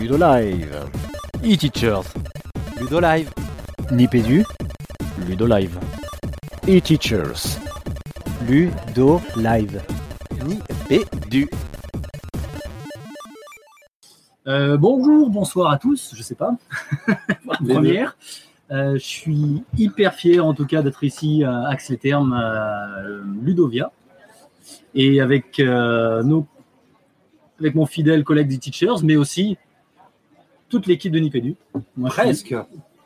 Ludolive. E-Teachers. Ludolive. Nipédu. Ludolive. E-Teachers. Ludolive. Nipédu. Euh, bonjour, bonsoir à tous, je sais pas, première. Euh, je suis hyper fier en tout cas d'être ici à Axe les Termes, à Ludovia, et avec, euh, nos, avec mon fidèle collègue des Teachers, mais aussi toute l'équipe de Nipédu. Moi, je suis-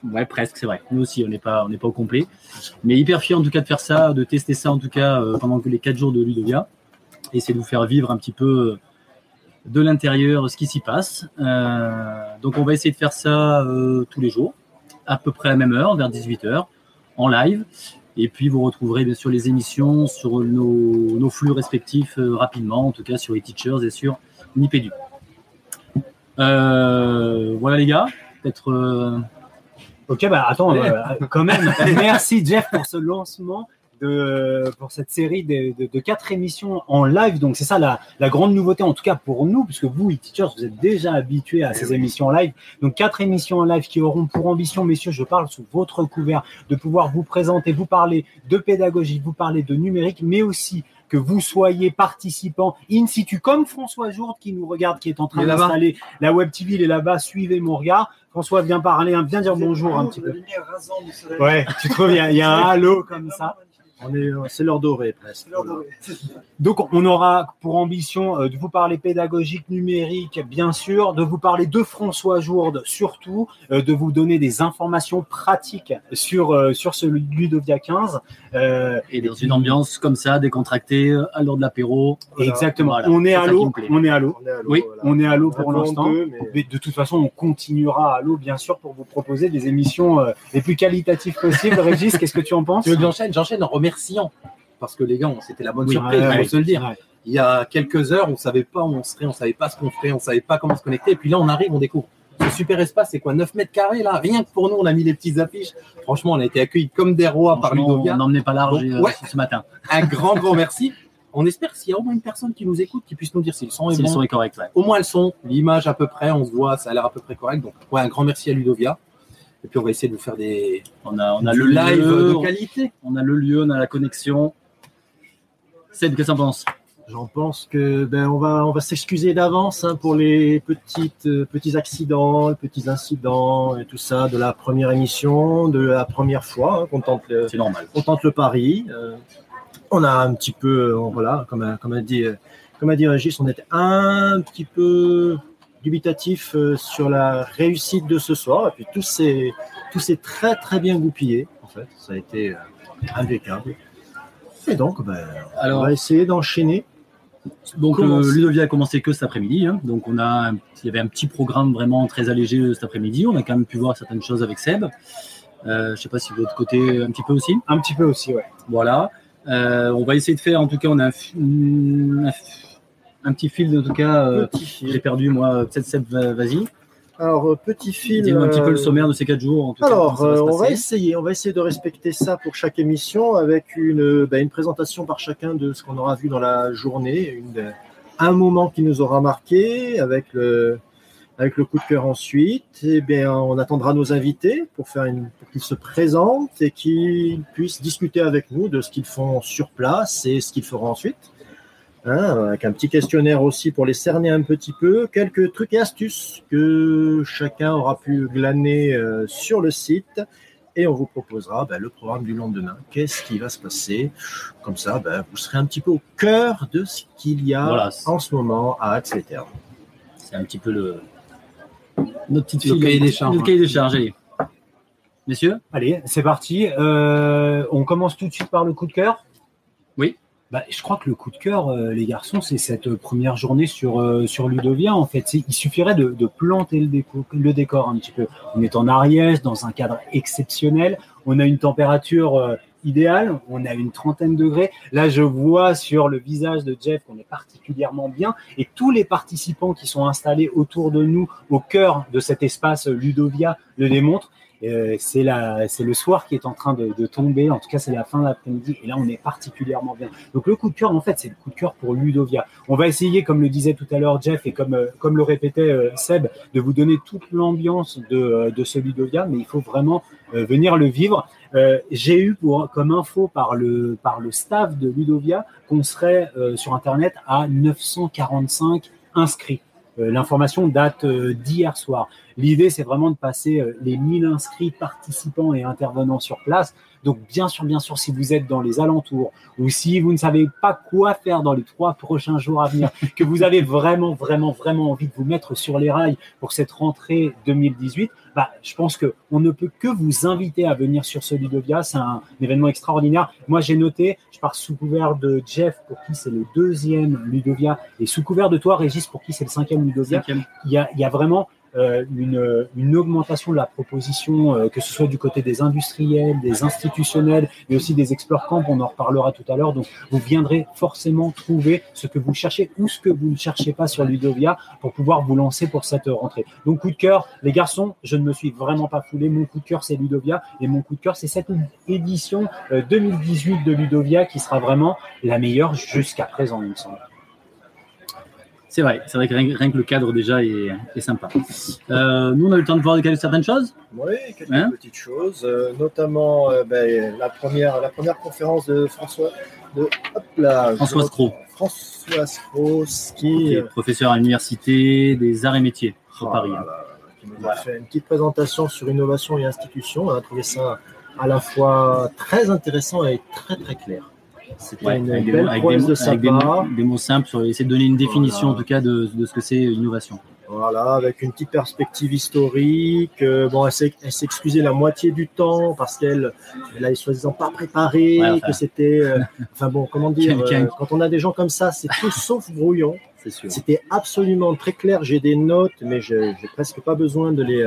Ouais, presque, c'est vrai. Nous aussi, on n'est pas, on n'est pas au complet. Mais hyper fier en tout cas de faire ça, de tester ça en tout cas euh, pendant que les quatre jours de Ludovia. Et c'est de vous faire vivre un petit peu euh, de l'intérieur ce qui s'y passe. Euh, donc on va essayer de faire ça euh, tous les jours, à peu près à la même heure, vers 18h, en live. Et puis vous retrouverez bien sûr les émissions sur nos, nos flux respectifs euh, rapidement, en tout cas sur les teachers et sur Nipédu. Euh, voilà les gars, peut-être euh, Ok, bah attends, euh, quand même, merci Jeff pour ce lancement. De, pour cette série de, de, de quatre émissions en live. Donc, c'est ça la, la grande nouveauté, en tout cas pour nous, puisque vous, les teachers, vous êtes déjà habitués à ces émissions en live. Donc, quatre émissions en live qui auront pour ambition, messieurs, je parle sous votre couvert, de pouvoir vous présenter, vous parler de pédagogie, vous parler de numérique, mais aussi que vous soyez participants in situ, comme François Jourde qui nous regarde, qui est en train d'installer la web TV, il est là-bas, suivez mon regard. François, viens parler, hein, viens dire bonjour un petit peu. Ouais, tu trouves, il y, a- il y a un halo comme ça. On est, euh, c'est l'heure dorée presque. Donc, on aura pour ambition euh, de vous parler pédagogique, numérique, bien sûr, de vous parler de François Jourde, surtout, euh, de vous donner des informations pratiques sur, sur ce Ludovia 15. Euh, et dans une ambiance comme ça, décontractée, à l'heure de l'apéro. exactement. Voilà. on est à l'eau. On est à l'eau. On est à l'eau, Oui. On est à l'eau pour l'instant. deux, mais- de toute façon, on continuera à l'eau, bien sûr, pour vous proposer des émissions les plus qualitatives possibles. Régis, qu'est-ce que tu en penses? Tu veux que j'enchaîne? J'enchaîne en remerciant. Parce que les gars, on- c'était la bonne Oui, surprise, ouais, il faut ouais. se le dire. Ouais. Il y a quelques heures, on savait pas où on serait, on savait pas ce qu'on ferait, on savait pas comment se connecter. Et puis là, on arrive, on découvre. Ce super espace, c'est quoi 9 mètres carrés là? Rien que pour nous, on a mis les petites affiches. Franchement, on a été accueillis comme des rois par Ludovia. on n'emmenait pas large Donc, euh, ce matin. Un grand, grand merci. On espère s'il y a au moins une personne qui nous écoute, qui puisse nous dire si le son est Si le son est correct, ouais. Au moins le son, l'image à peu près, on se voit, ça a l'air à peu près correct. Donc, ouais, un grand merci à Ludovia. Et puis, on va essayer de vous faire des On a, on a le live de on- qualité. on a le lieu, on a la connexion. Ced, qu'est-ce que t'en penses? J'en pense que ben on va on va s'excuser d'avance hein, pour les petites euh, petits accidents, les petits incidents et tout ça de la première émission, de la première fois hein, qu'on tente le, C'est normal. on tente le pari. Euh, on a un petit peu euh, voilà comme a, comme a dit euh, comme a dit Régis, on était un petit peu dubitatif euh, sur la réussite de ce soir et puis tout s'est tout s'est très très bien goupillé en fait. Ça a été euh, impeccable. Et donc ben, on Alors, va essayer d'enchaîner. donc euh, Ludovia a commencé que cet après-midi. hein. Donc, on a, il y avait un petit programme vraiment très allégé euh, cet après-midi. On a quand même pu voir certaines choses avec Seb. Euh, je sais pas si de votre côté un petit peu aussi. Un petit peu aussi, ouais. Voilà. Euh, on va essayer de faire, en tout cas, on a un, un petit fil, en tout cas. euh. J'ai perdu, moi. Peut-être Seb, va- vas-y. Alors, euh, petit fil. Dis-nous un petit peu le euh, sommaire de ces quatre jours. En tout cas, Alors, ça va euh, on va essayer, on va essayer de respecter ça pour chaque émission avec une, ben, une présentation par chacun de ce qu'on aura vu dans la journée, une, un moment qui nous aura marqué avec le, avec le coup de cœur ensuite. Et bien, on attendra nos invités pour faire une, pour qu'ils se présentent et qu'ils puissent discuter avec nous de ce qu'ils font sur place et ce qu'ils feront ensuite. Hein, avec un petit questionnaire aussi pour les cerner un petit peu, quelques trucs et astuces que chacun aura pu glaner euh, sur le site et on vous proposera ben, le programme du lendemain. Qu'est-ce qui va se passer? Comme ça, ben, vous serez un petit peu au cœur de ce qu'il y a Voilà. en ce moment à Axe-les-Thermes. C'est un petit peu le notre petite Le file, cahier des charges, Le cahier des charges. allez. Messieurs, Allez, c'est parti. Euh, on commence tout de suite par le coup de cœur. Oui. Bah, je crois que le coup de cœur, euh, les garçons, c'est cette euh, première journée sur, euh, sur Ludovia. En fait, il suffirait de, de planter le, le décor un petit peu. On est en Ariège, dans un cadre exceptionnel. On a une température euh, idéale. On a une trentaine de degrés. Là, je vois sur le visage de Jeff qu'on est particulièrement bien. Et tous les participants qui sont installés autour de nous, au cœur de cet espace euh, Ludovia, le démontrent. Euh, c'est le soir qui est en train de, de tomber. En tout cas, c'est la fin d'après-midi. Et là, on est particulièrement bien. Donc, le coup de cœur, en fait, c'est le coup de cœur pour Ludovia. On va essayer, comme le disait tout à l'heure Jeff et comme, euh, comme le répétait euh, Seb, de vous donner toute l'ambiance de, euh, de ce Ludovia, mais il faut vraiment venir le vivre. J'ai eu pour, comme info par le, par le staff de Ludovia qu'on serait euh, sur Internet à 945 inscrits. Euh, L'information date euh, d'hier soir. L'idée, c'est vraiment de passer euh, les 1000 inscrits participants et intervenants sur place. Donc, bien sûr, bien sûr, si vous êtes dans les alentours ou si vous ne savez pas quoi faire dans les trois prochains jours à venir, que vous avez vraiment, vraiment, vraiment envie de vous mettre sur les rails pour cette rentrée 2018, bah, je pense que on ne peut que vous inviter à venir sur ce Ludovia. C'est un événement extraordinaire. Moi, j'ai noté, je pars sous couvert de Jeff, pour qui c'est le deuxième Ludovia, et sous couvert de toi, Régis, pour qui c'est le cinquième Ludovia. Cinquième. Il y a, il y a vraiment une, une augmentation de la proposition, euh, que ce soit du côté des industriels, des institutionnels, mais aussi des explore camps, on en reparlera tout à l'heure. Donc, vous viendrez forcément trouver ce que vous cherchez ou ce que vous ne cherchez pas sur Ludovia pour pouvoir vous lancer pour cette rentrée. Donc, coup de cœur, les garçons, je ne me suis vraiment pas foulé. Mon coup de cœur, c'est Ludovia et mon coup de cœur, c'est cette édition euh, 2018 de Ludovia qui sera vraiment la meilleure jusqu'à présent, il me semble. C'est vrai, c'est vrai que rien, rien que le cadre déjà est, est sympa. Euh, nous, on a eu le temps de voir certaines choses. Oui, quelques Hein petites choses, euh, notamment euh, ben, la, première, la première conférence de François, de, hop là, François Scro, François qui est professeur à l'université des arts et métiers Oh Paris. qui nous a fait une petite présentation sur innovation et institutions. On a trouvé ça à la fois très intéressant et très très clair. C'était Ouais, une avec des, belle mots- avec des prouesse mots- de sa avec des part. mots- des mots simples, sur essayer de donner une définition Voilà. en tout cas de, de ce que c'est l'innovation. Voilà, avec une petite perspective historique. Euh, bon, elle s'est excusée la moitié du temps parce qu'elle elle a soi-disant pas préparé, Ouais, enfin. que c'était. euh, enfin bon, comment dire, euh, quand on a des gens comme ça, c'est tout sauf brouillon. C'était absolument très clair. J'ai des notes, mais je n'ai presque pas besoin de les,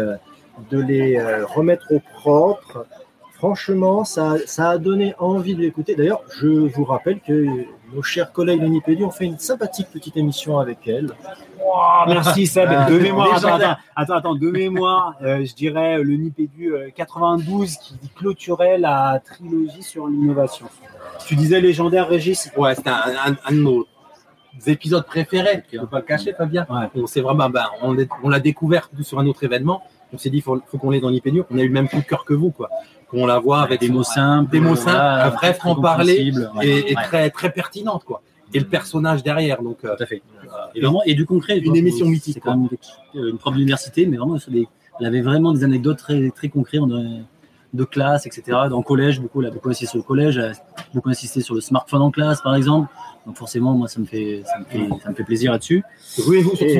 de les remettre au propre. Franchement, ça, ça a donné envie de l'écouter. D'ailleurs, je vous rappelle que nos chers collègues de Nipédu ont fait une sympathique petite émission avec elle. Oh, merci Seb. Ah, de mémoire, attends, attends, attends, attends, de mémoire, euh, je dirais le Nipédu euh, 92 qui clôturait la trilogie sur l'innovation. Tu disais légendaire, Régis? Ouais, c'était un, un- un de nos épisodes préférés. Je ne peux pas le cacher, Fabien. Ouais. On s'est vraiment, ben, on est- on l'a découvert sur un autre événement. On s'est dit, faut, faut qu'on l'ait dans l'IPNU. On a eu le même coup de cœur que vous, quoi. Qu'on la voit avec des mots simples, des mots simples, un vrai franc-parler et, très, très pertinente, quoi. Et le personnage derrière. Donc, euh, tout à fait. Et, vraiment, et du concret. Une émission mythique, quand même euh, une prof d'université, mais vraiment, des- elle avait vraiment des anecdotes très, très concrètes de, de classe, etc. Dans le collège, beaucoup, elle a beaucoup insisté sur le collège, elle a beaucoup insisté sur le smartphone en classe, par exemple. Donc forcément, moi, ça me fait, ça me fait, ça me fait plaisir là-dessus. sur son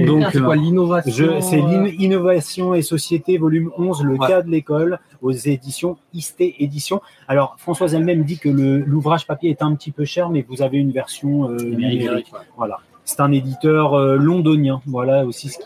donc, bouquin, c'est quoi euh, l'innovation C'est euh, et Société, volume 11, le Ouais. cas de l'école, aux éditions ISTE Éditions. Alors, Françoise elle-même dit que l'ouvrage papier est un petit peu cher, mais vous avez une version euh, Numérique. numérique. Voilà. C'est un éditeur euh, londonien. Voilà aussi ce qui,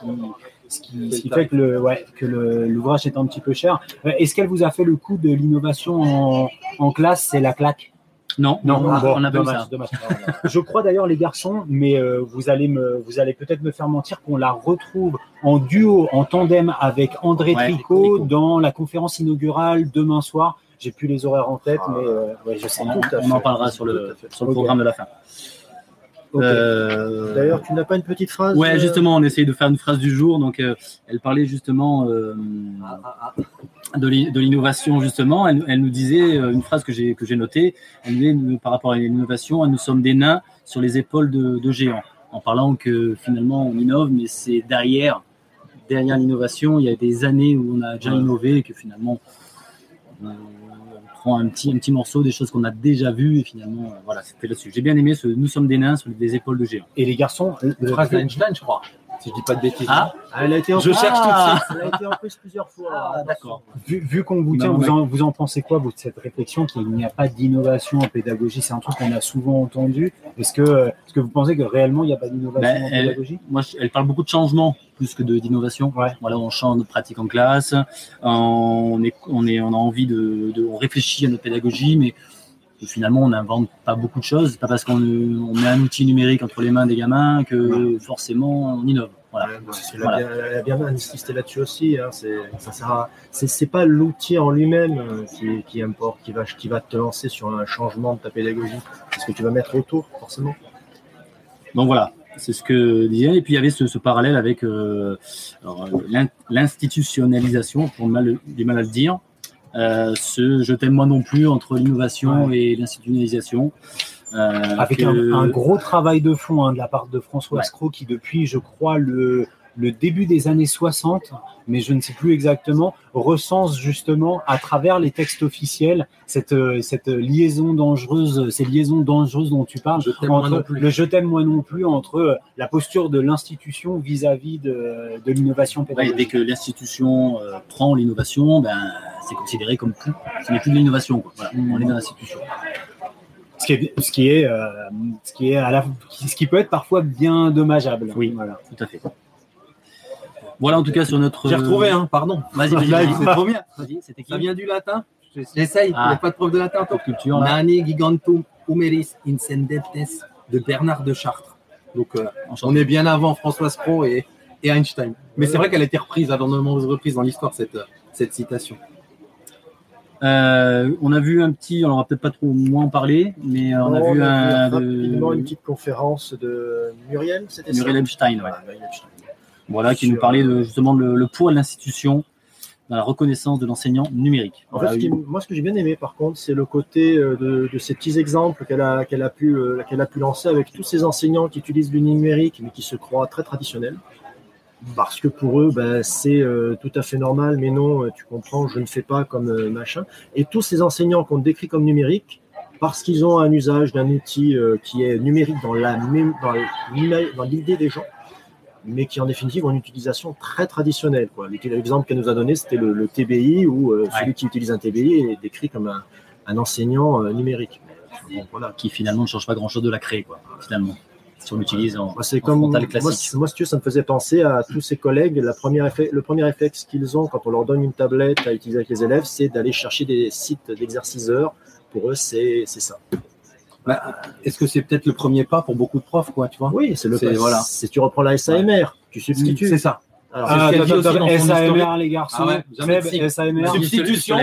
ce qui, ce qui fait que le, ouais, que l'ouvrage est un petit peu cher. Euh, Est-ce qu'elle vous a fait le coup de l'innovation en, en classe? C'est la claque Non, Non, on, bon, on a dommage, ça. dommage. Je crois d'ailleurs les garçons, mais euh, vous allez me, vous allez peut-être me faire mentir qu'on la retrouve en duo, en tandem avec André Ouais, Tricot Tricot. dans la conférence inaugurale demain soir. J'ai plus les horaires en tête, Ah. mais euh, ouais, je sais. On, en parlera sur le, sur programme de la fin. Euh, D'ailleurs, tu n'as pas une petite phrase Ouais, euh, justement, on essaye de faire une phrase du jour. Donc, euh, elle parlait justement euh, ah, ah, de l'i- de l'innovation, justement. Elle, elle nous disait une phrase que j'ai que j'ai notée. Elle nous disait, par rapport à l'innovation, nous sommes des nains sur les épaules de, de géants. En parlant que finalement, on innove, mais c'est derrière, derrière l'innovation, il y a des années où on a déjà innové et que finalement, on prend un petit, un petit morceau des choses qu'on a déjà vues et finalement, euh, voilà, c'était là-dessus. J'ai bien aimé ce Nous sommes des nains sur les épaules de géants. Et les garçons, Une le- phrase d'Einstein, je crois. Si je dis pas de bêtises. Ah, Ah, Elle a été en Je cherche tout de Ah. Elle a été en prise plusieurs fois. Ah, d'accord. vu, vu qu'on vous tient, non, vous mais- en, vous en pensez quoi, vous, de cette réflexion qu'il n'y a pas d'innovation en pédagogie? C'est un truc qu'on a souvent entendu. Est-ce que, est-ce que vous pensez que réellement il n'y a pas d'innovation Ben, en elle- pédagogie? Moi, je- elle parle beaucoup de changement plus que de- d'innovation. Ouais. Voilà, on change notre pratique en classe, on est, on est, on a envie de, de on réfléchit à notre pédagogie, mais finalement, on n'invente pas beaucoup de choses. C'est pas parce qu'on on met un outil numérique entre les mains des gamins que forcément on innove. Voilà. Ouais, elle, a bien, elle a bien insisté là-dessus aussi. Hein. C'est, pas l'outil en lui-même euh, qui, qui importe, qui va, qui va te lancer sur un changement de ta pédagogie. C'est ce que tu vas mettre autour, forcément. Donc voilà, c'est ce que disait. Et puis il y avait ce, ce parallèle avec euh, l'institutionnalisation, pour mal, j'ai mal à le dire. Euh, ce je t'aime moi non plus entre l'innovation et l'institutionnalisation. Euh, Avec que- un, un gros travail de fond hein, de la part de François Ouais. Scro qui depuis, je crois, le, le début des années 60, mais je ne sais plus exactement, recense justement à travers les textes officiels cette, euh, cette liaison dangereuse, ces liaisons dangereuses dont tu parles, Je entre le je t'aime moi non plus, entre euh, la posture de l'institution vis-à-vis de, de l'innovation Ouais, pédagogique. dès que l'institution euh, prend l'innovation, ben, c'est considéré comme plus, ce n'est plus de l'innovation. quoi. Voilà, on est dans l'institution. Ce qui est, ce qui est, euh, ce qui est à la, ce qui peut être parfois bien dommageable. Oui. voilà. Tout à fait. Voilà en tout cas sur notre. J'ai retrouvé, hein, pardon. Vas-y, vas-y. c'est trop bien. C'était Ça vient du latin. J'essaye. Ah. Il n'y a pas de prof de latin, culture. Nani gigantum humeris incendentes de Bernard de Chartres. Donc, euh, on est bien avant François Pro et, et Einstein. Mais c'est vrai qu'elle a été reprise à de nombreuses reprises dans l'histoire, cette, euh, cette citation. Euh, on a vu un petit, on va peut-être pas trop moins en parler, mais euh, on a Non, vu un rapidement une de petite conférence de Muriel, c'était Muriel ça Epstein, ouais. Muriel Epstein. voilà, qui Sur, nous parlait de euh, justement le, le poids de l'institution dans la reconnaissance de l'enseignant numérique. En Voilà, fait, ce qui- moi, ce que j'ai bien aimé, par contre, c'est le côté de, de ces petits exemples qu'elle a, qu'elle a, pu, qu'elle a pu lancer avec tous ces enseignants qui utilisent le numérique, mais qui se croient très traditionnels. Parce que pour eux, ben, c'est euh, tout à fait normal, mais non, euh, tu comprends, je ne fais pas comme euh, machin. Et tous ces enseignants qu'on décrit comme numériques, parce qu'ils ont un usage d'un outil euh, qui est numérique dans la même- dans dans l'idée des gens, mais qui en définitive ont une utilisation très traditionnelle. L'exemple qu'elle nous a donné, c'était le, le TBI, où euh, celui qui utilise un TBI est décrit comme un, un enseignant euh, numérique. Bon, voilà. qui finalement ne change pas grand-chose de la créer, quoi. Finalement, si on l'utilise en, Moi, c'est en comme frontal moi, classique. c- moi, si tu veux, ça me faisait penser à tous ces collègues. La première effet- le premier réflexe qu'ils ont quand on leur donne une tablette à utiliser avec les élèves, c'est d'aller chercher des sites d'exerciceurs. Pour eux, c'est c'est ça. Bah, Est-ce que c'est peut-être le premier pas pour beaucoup de profs, quoi, tu vois? Oui, c'est le C'est- voilà. Si tu reprends la SAMR, tu substitues. C'est ça. Alors, Ah, Ah, ce dit dans SAMR, historique. les garçons. Ah ouais. SAMR, substitution,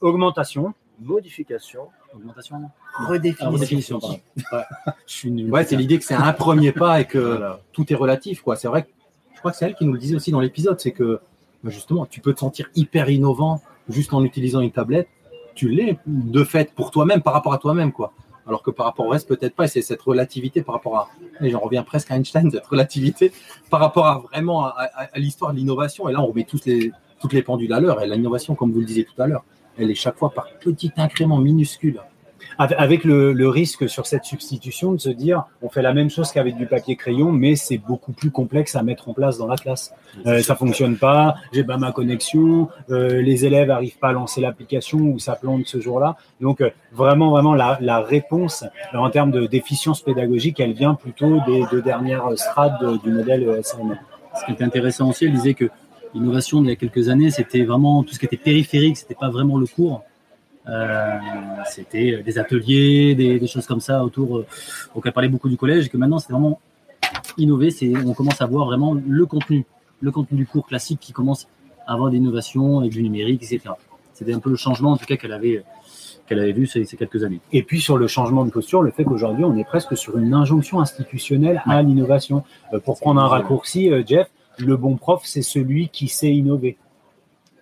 augmentation. modification. Augmentation. Ah, Redéfinition. redéfinition, pardon. Je suis nul. Ouais, c'est l'idée que c'est un premier pas et que Voilà. tout est relatif, quoi. C'est vrai que je crois que c'est elle qui nous le disait aussi dans l'épisode, c'est que bah, justement, tu peux te sentir hyper innovant juste en utilisant une tablette. Tu l'es de fait pour toi-même, par rapport à toi-même, quoi. Alors que par rapport au reste, peut-être pas. Et c'est cette relativité par rapport à, et j'en reviens presque à Einstein, cette relativité par rapport à vraiment à, à- à l'histoire de l'innovation. Et là, on remet tous les, toutes les pendules à l'heure. Et l'innovation, comme vous le disiez tout à l'heure, elle est chaque fois par petit incrément minuscule. Avec le, le risque sur cette substitution de se dire, on fait la même chose qu'avec du papier crayon, mais c'est beaucoup plus complexe à mettre en place dans la classe. Euh, ça fonctionne pas, j'ai pas ma connexion, euh, les élèves arrivent pas à lancer l'application ou ça plante ce jour-là. Donc euh, vraiment, vraiment la, la réponse euh, en termes de- d'efficience pédagogique, elle vient plutôt des deux dernières strates de- du modèle euh, SAMR. Ce qui était intéressant aussi, elle disait que l'innovation d'il y a quelques années, c'était vraiment tout ce qui était périphérique, c'était pas vraiment le cours. Euh, c'était des ateliers, des, choses comme ça autour. donc elle parlait beaucoup du collège et que maintenant c'est vraiment innové. C'est on commence à voir vraiment le contenu, le contenu du cours classique qui commence à avoir des innovations avec du numérique, etc. C'était un peu le changement en tout cas qu'elle avait qu'elle avait vu ces, ces quelques années. Et puis sur le changement de posture, le fait qu'aujourd'hui on est presque sur une injonction institutionnelle à l'innovation. Euh, pour prendre un raccourci, euh, Jeff, le bon prof, c'est celui qui sait innover.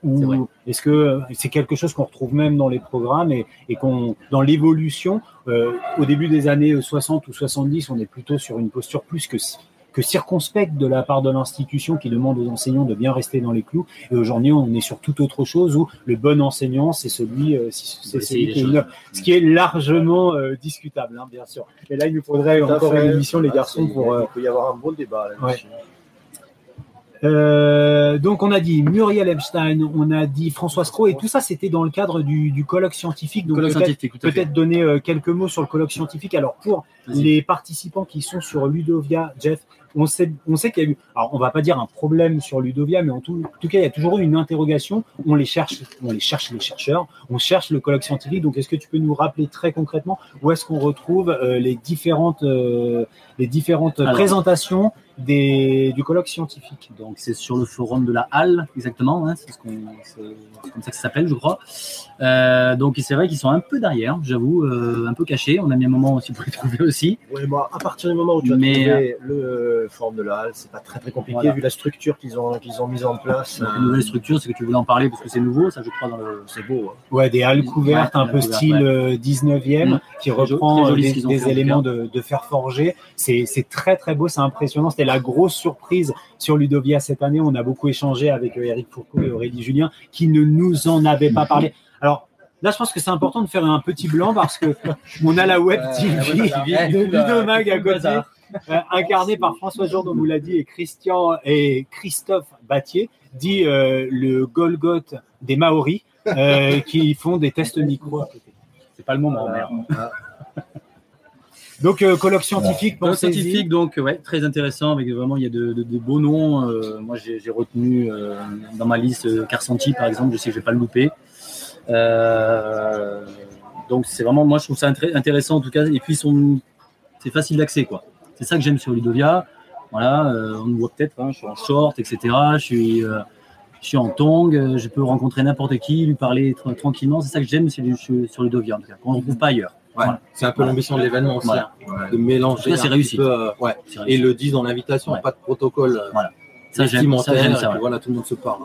Ou est-ce que c'est quelque chose qu'on retrouve même dans les programmes et, et qu'on dans l'évolution, euh, au début des années 60 ou 70, on est plutôt sur une posture plus que que circonspecte de la part de l'institution qui demande aux enseignants de bien rester dans les clous. Et aujourd'hui, on est sur toute autre chose où le bon enseignant, c'est celui, euh, c'est celui qui choses. innove. ce qui est largement euh, discutable, hein, bien sûr. Et là, il nous faudrait Tout encore fait. une émission, les Voilà, garçons, pour. euh, Il peut y avoir un beau débat là-dessus. Euh, donc, on a dit Muriel Epstein, on a dit François Scro, et tout ça, c'était dans le cadre du, du colloque scientifique. Donc, Colloque peut-être donner euh, quelques mots sur le colloque scientifique. Alors, pour les participants qui sont sur Ludovia, Jeff, on sait, on sait qu'il y a eu, alors on va pas dire un problème sur Ludovia, mais en tout, en tout cas, il y a toujours eu une interrogation. On les cherche, on les cherche les chercheurs, on cherche le colloque scientifique. Donc, est-ce que tu peux nous rappeler très concrètement où est-ce qu'on retrouve euh, les différentes, euh, les différentes Alors. présentations des, du colloque scientifique. Donc c'est sur le forum de la Halle, exactement. Hein, c'est ce qu'on- c'est c'est comme ça que ça s'appelle, je crois. Euh, donc c'est vrai qu'ils sont un peu derrière, j'avoue, euh, un peu cachés. On a mis un moment aussi pour les trouver aussi. Ouais, moi, à partir du moment où tu as Mais, trouvé le forme de la halle, c'est pas très très compliqué Voilà. vu la structure qu'ils ont, qu'ils ont mise en place. Donc, Euh, une nouvelle structure, c'est que tu voulais en parler parce que c'est nouveau, ça je crois dans le. C'est beau. hein. Ouais, des halles couvertes Ouais, un peu style ouais. euh, 19e Mm. qui reprend euh, des, éléments de, de fer forgé. C'est c'est très très beau, c'est impressionnant. C'était la grosse surprise sur Ludovia cette année. On a beaucoup échangé avec euh, Eric Fourcault et Aurélie Julien qui ne nous en avaient pas parlé. Alors là, je pense que c'est important de faire un petit blanc parce que on a la web TV de Ludomag à côté. euh, incarné par François Jourdan, vous l'a dit, et Christian et Christophe Battier, dit euh, le Golgoth des Maoris, euh, qui font des tests micro à côté. C'est pas le moment, merde. Donc, euh, colloque scientifique, le pensez-y. scientifique, donc ouais, très intéressant, avec vraiment il y a de, de- de beaux noms. Euh, moi j'ai retenu euh, dans ma liste euh, Carsanti par exemple, je sais que je vais pas le louper. Donc c'est vraiment, moi je trouve ça intéressant en tout cas, et puis c'est facile d'accès quoi. C'est ça que j'aime sur Ludovia. Voilà, on me voit peut-être, hein, je suis en short, etc. Je suis, je suis en tongue, euh, je peux rencontrer n'importe qui, lui parler tra- tranquillement. C'est ça que j'aime sur, sur Ludovia en tout cas, qu'on ne retrouve pas ailleurs. Ouais, C'est un peu l'ambition de l'événement aussi, Voilà. hein, de mélanger. Cas, c'est un réussi. petit peu, euh, ouais. Et le disent dans l'invitation, Ouais. pas de protocole euh, Voilà. Ça j'aime, ça vestimentaire, j'aime et ça. puis ouais. voilà, tout le monde se parle.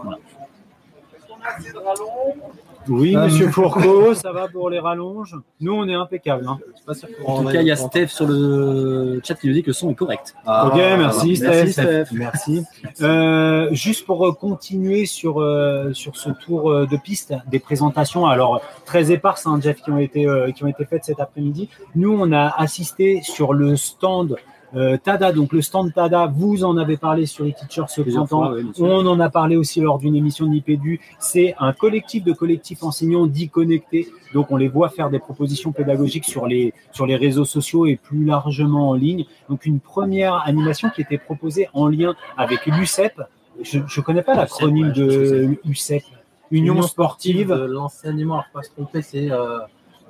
Oui, Euh, monsieur Fourcault, ça va pour les rallonges Nous, on est impeccable. hein. Pas sûr En tout cas, il y a Steph sur le chat qui nous dit que le son est correct. Ah, ok, merci, merci, Steph. Merci. Euh, juste pour euh, continuer sur, euh, sur ce tour euh, de piste des présentations, alors très éparses, hein, Jeff, qui ont, été, euh, qui ont été faites cet après-midi. Nous, on a assisté sur le stand euh, Tada, donc le stand Tada, vous en avez parlé sur les teachers ce Plusieurs printemps. fois. On en a parlé aussi lors d'une émission de l'IPEDU. C'est un collectif de collectifs enseignants dits connectés. Donc, on les voit faire des propositions pédagogiques sur les, sur les réseaux sociaux et plus largement en ligne. Donc, une première animation qui était proposée en lien avec l'UCEP. Je ne connais pas l'acronyme pense que de UCEP. Union sportive. de l'enseignement, alors pas se tromper, c'est euh,